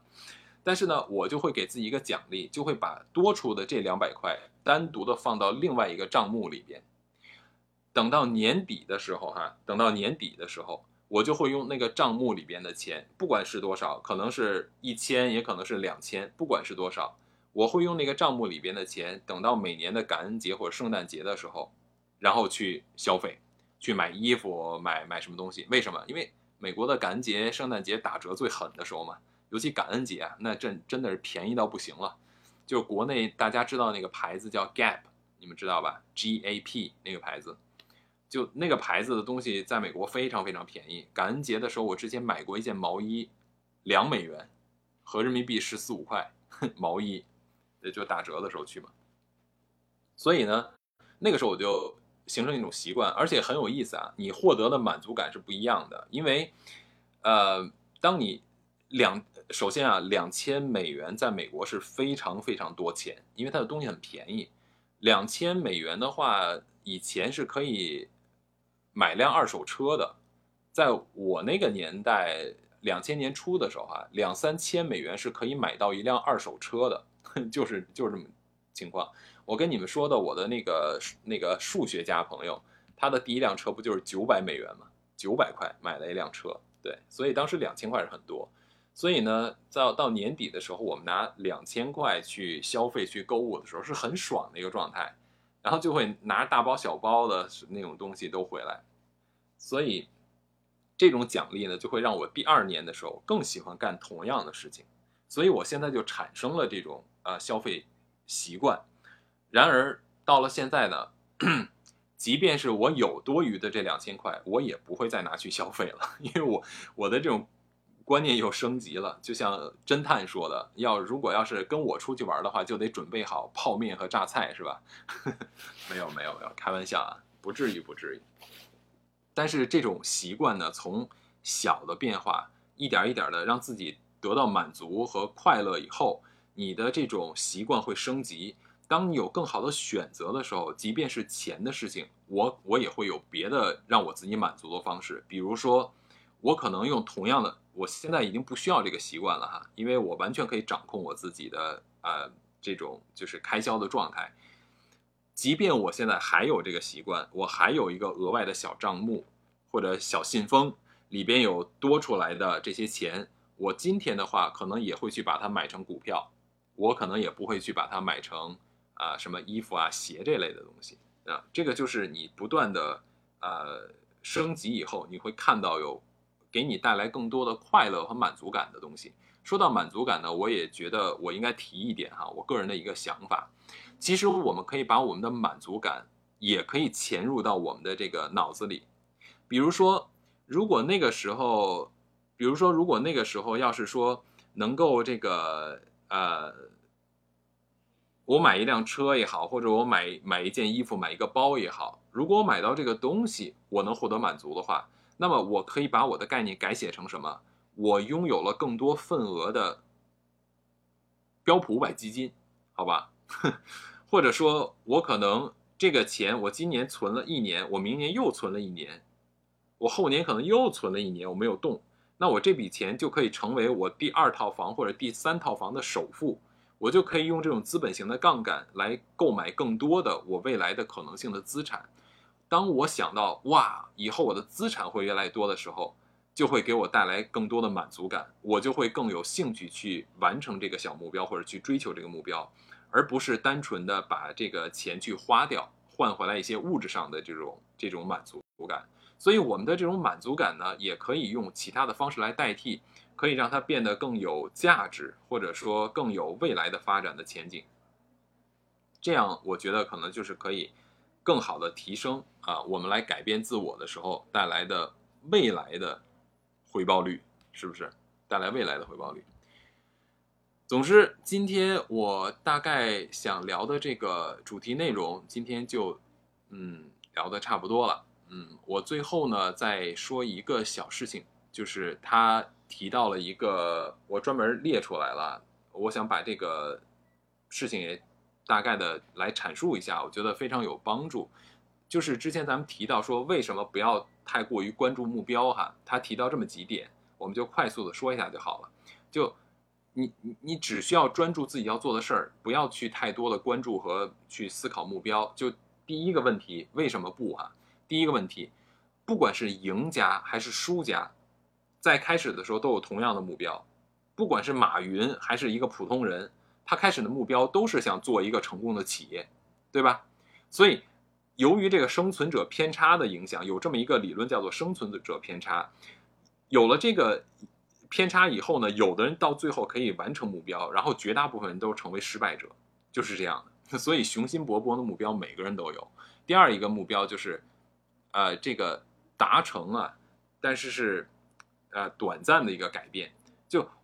但是呢，我就会给自己一个奖励，就会把多出的这两百块单独的放到另外一个账目里边，等到年底的时候，哈，等到年底的时候。我就会用那个账目里边的钱，不管是多少，可能是一千，也可能是两千，不管是多少，我会用那个账目里边的钱，等到每年的感恩节或者圣诞节的时候，然后去消费，去买衣服，买买什么东西？为什么？因为美国的感恩节、圣诞节打折最狠的时候嘛，尤其感恩节啊，那真真的是便宜到不行了。就国内大家知道那个牌子叫 Gap，你们知道吧？G A P 那个牌子。就那个牌子的东西，在美国非常非常便宜。感恩节的时候，我之前买过一件毛衣，两美元，合人民币十四五块，毛衣，也就打折的时候去嘛。所以呢，那个时候我就形成一种习惯，而且很有意思啊。你获得的满足感是不一样的，因为，呃，当你两首先啊，两千美元在美国是非常非常多钱，因为它的东西很便宜。两千美元的话，以前是可以。买辆二手车的，在我那个年代，两千年初的时候啊，两三千美元是可以买到一辆二手车的，就是就是这么情况。我跟你们说的，我的那个那个数学家朋友，他的第一辆车不就是九百美元吗？九百块买了一辆车，对，所以当时两千块是很多。所以呢，到到年底的时候，我们拿两千块去消费、去购物的时候，是很爽的一个状态。然后就会拿大包小包的那种东西都回来，所以这种奖励呢，就会让我第二年的时候更喜欢干同样的事情，所以我现在就产生了这种呃消费习惯。然而到了现在呢，即便是我有多余的这两千块，我也不会再拿去消费了，因为我我的这种。观念又升级了，就像侦探说的，要如果要是跟我出去玩的话，就得准备好泡面和榨菜，是吧？没有没有没有，开玩笑啊，不至于不至于。但是这种习惯呢，从小的变化，一点一点的让自己得到满足和快乐以后，你的这种习惯会升级。当你有更好的选择的时候，即便是钱的事情，我我也会有别的让我自己满足的方式，比如说，我可能用同样的。我现在已经不需要这个习惯了哈，因为我完全可以掌控我自己的呃这种就是开销的状态。即便我现在还有这个习惯，我还有一个额外的小账目或者小信封，里边有多出来的这些钱，我今天的话可能也会去把它买成股票，我可能也不会去把它买成啊什么衣服啊鞋这类的东西啊。这个就是你不断的呃升级以后，你会看到有。给你带来更多的快乐和满足感的东西。说到满足感呢，我也觉得我应该提一点哈，我个人的一个想法。其实我们可以把我们的满足感也可以潜入到我们的这个脑子里。比如说，如果那个时候，比如说如果那个时候要是说能够这个呃，我买一辆车也好，或者我买买一件衣服、买一个包也好，如果我买到这个东西，我能获得满足的话。那么我可以把我的概念改写成什么？我拥有了更多份额的标普五百基金，好吧？或者说，我可能这个钱我今年存了一年，我明年又存了一年，我后年可能又存了一年，我没有动，那我这笔钱就可以成为我第二套房或者第三套房的首付，我就可以用这种资本型的杠杆来购买更多的我未来的可能性的资产。当我想到哇，以后我的资产会越来越多的时候，就会给我带来更多的满足感，我就会更有兴趣去完成这个小目标或者去追求这个目标，而不是单纯的把这个钱去花掉，换回来一些物质上的这种这种满足感。所以我们的这种满足感呢，也可以用其他的方式来代替，可以让它变得更有价值，或者说更有未来的发展的前景。这样我觉得可能就是可以。更好的提升啊，我们来改变自我的时候带来的未来的回报率，是不是带来未来的回报率？总之，今天我大概想聊的这个主题内容，今天就嗯聊的差不多了。嗯，我最后呢再说一个小事情，就是他提到了一个，我专门列出来了，我想把这个事情也。大概的来阐述一下，我觉得非常有帮助。就是之前咱们提到说，为什么不要太过于关注目标哈？他提到这么几点，我们就快速的说一下就好了。就你你你只需要专注自己要做的事儿，不要去太多的关注和去思考目标。就第一个问题，为什么不哈？第一个问题，不管是赢家还是输家，在开始的时候都有同样的目标，不管是马云还是一个普通人。他开始的目标都是想做一个成功的企业，对吧？所以，由于这个生存者偏差的影响，有这么一个理论叫做生存者偏差。有了这个偏差以后呢，有的人到最后可以完成目标，然后绝大部分人都成为失败者，就是这样的。所以，雄心勃勃的目标每个人都有。第二一个目标就是，呃，这个达成啊，但是是呃短暂的一个改变，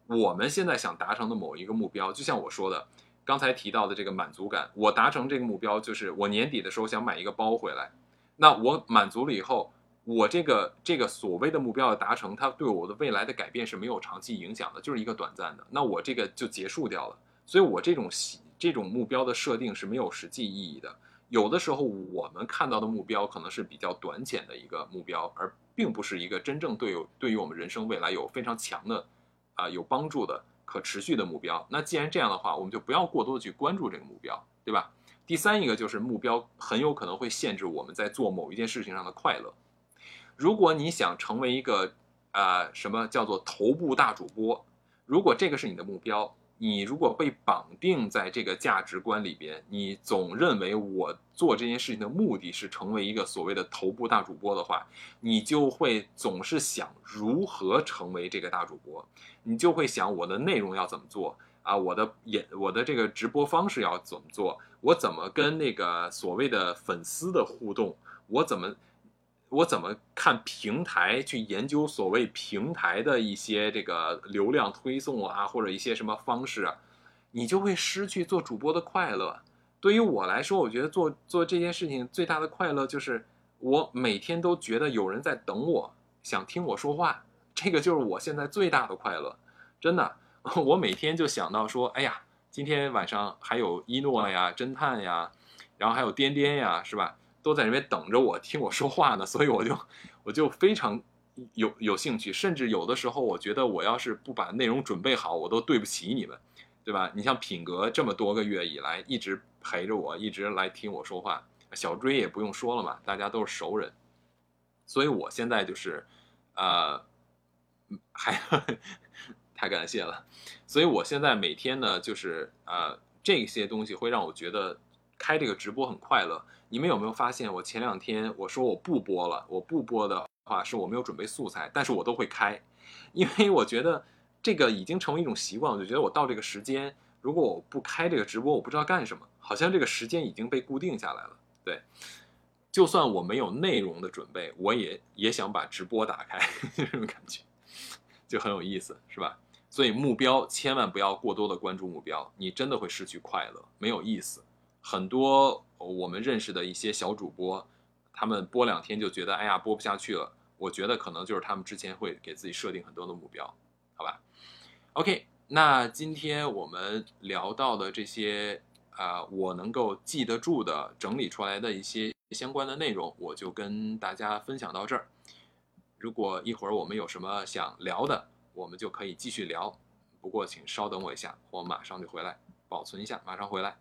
我们现在想达成的某一个目标，就像我说的，刚才提到的这个满足感，我达成这个目标就是我年底的时候想买一个包回来，那我满足了以后，我这个这个所谓的目标的达成，它对我的未来的改变是没有长期影响的，就是一个短暂的，那我这个就结束掉了。所以我这种这种目标的设定是没有实际意义的。有的时候我们看到的目标可能是比较短浅的一个目标，而并不是一个真正对有对于我们人生未来有非常强的。啊，有帮助的可持续的目标。那既然这样的话，我们就不要过多的去关注这个目标，对吧？第三一个就是目标很有可能会限制我们在做某一件事情上的快乐。如果你想成为一个啊什么叫做头部大主播，如果这个是你的目标。你如果被绑定在这个价值观里边，你总认为我做这件事情的目的是成为一个所谓的头部大主播的话，你就会总是想如何成为这个大主播，你就会想我的内容要怎么做啊，我的演我的这个直播方式要怎么做，我怎么跟那个所谓的粉丝的互动，我怎么。我怎么看平台去研究所谓平台的一些这个流量推送啊，或者一些什么方式，你就会失去做主播的快乐。对于我来说，我觉得做做这件事情最大的快乐就是我每天都觉得有人在等我，想听我说话，这个就是我现在最大的快乐。真的，我每天就想到说，哎呀，今天晚上还有一诺呀、侦探呀，然后还有颠颠呀，是吧？都在那边等着我听我说话呢，所以我就我就非常有有兴趣，甚至有的时候我觉得我要是不把内容准备好，我都对不起你们，对吧？你像品格这么多个月以来一直陪着我，一直来听我说话，小追也不用说了嘛，大家都是熟人，所以我现在就是，呃，还 太感谢了，所以我现在每天呢就是呃这些东西会让我觉得开这个直播很快乐。你们有没有发现，我前两天我说我不播了，我不播的话是我没有准备素材，但是我都会开，因为我觉得这个已经成为一种习惯，我就觉得我到这个时间，如果我不开这个直播，我不知道干什么，好像这个时间已经被固定下来了。对，就算我没有内容的准备，我也也想把直播打开，这种感觉就很有意思，是吧？所以目标千万不要过多的关注目标，你真的会失去快乐，没有意思。很多我们认识的一些小主播，他们播两天就觉得，哎呀，播不下去了。我觉得可能就是他们之前会给自己设定很多的目标，好吧？OK，那今天我们聊到的这些啊、我能够记得住的、整理出来的一些相关的内容，我就跟大家分享到这儿。如果一会儿我们有什么想聊的，我们就可以继续聊。不过请稍等我一下，我马上就回来，保存一下，马上回来。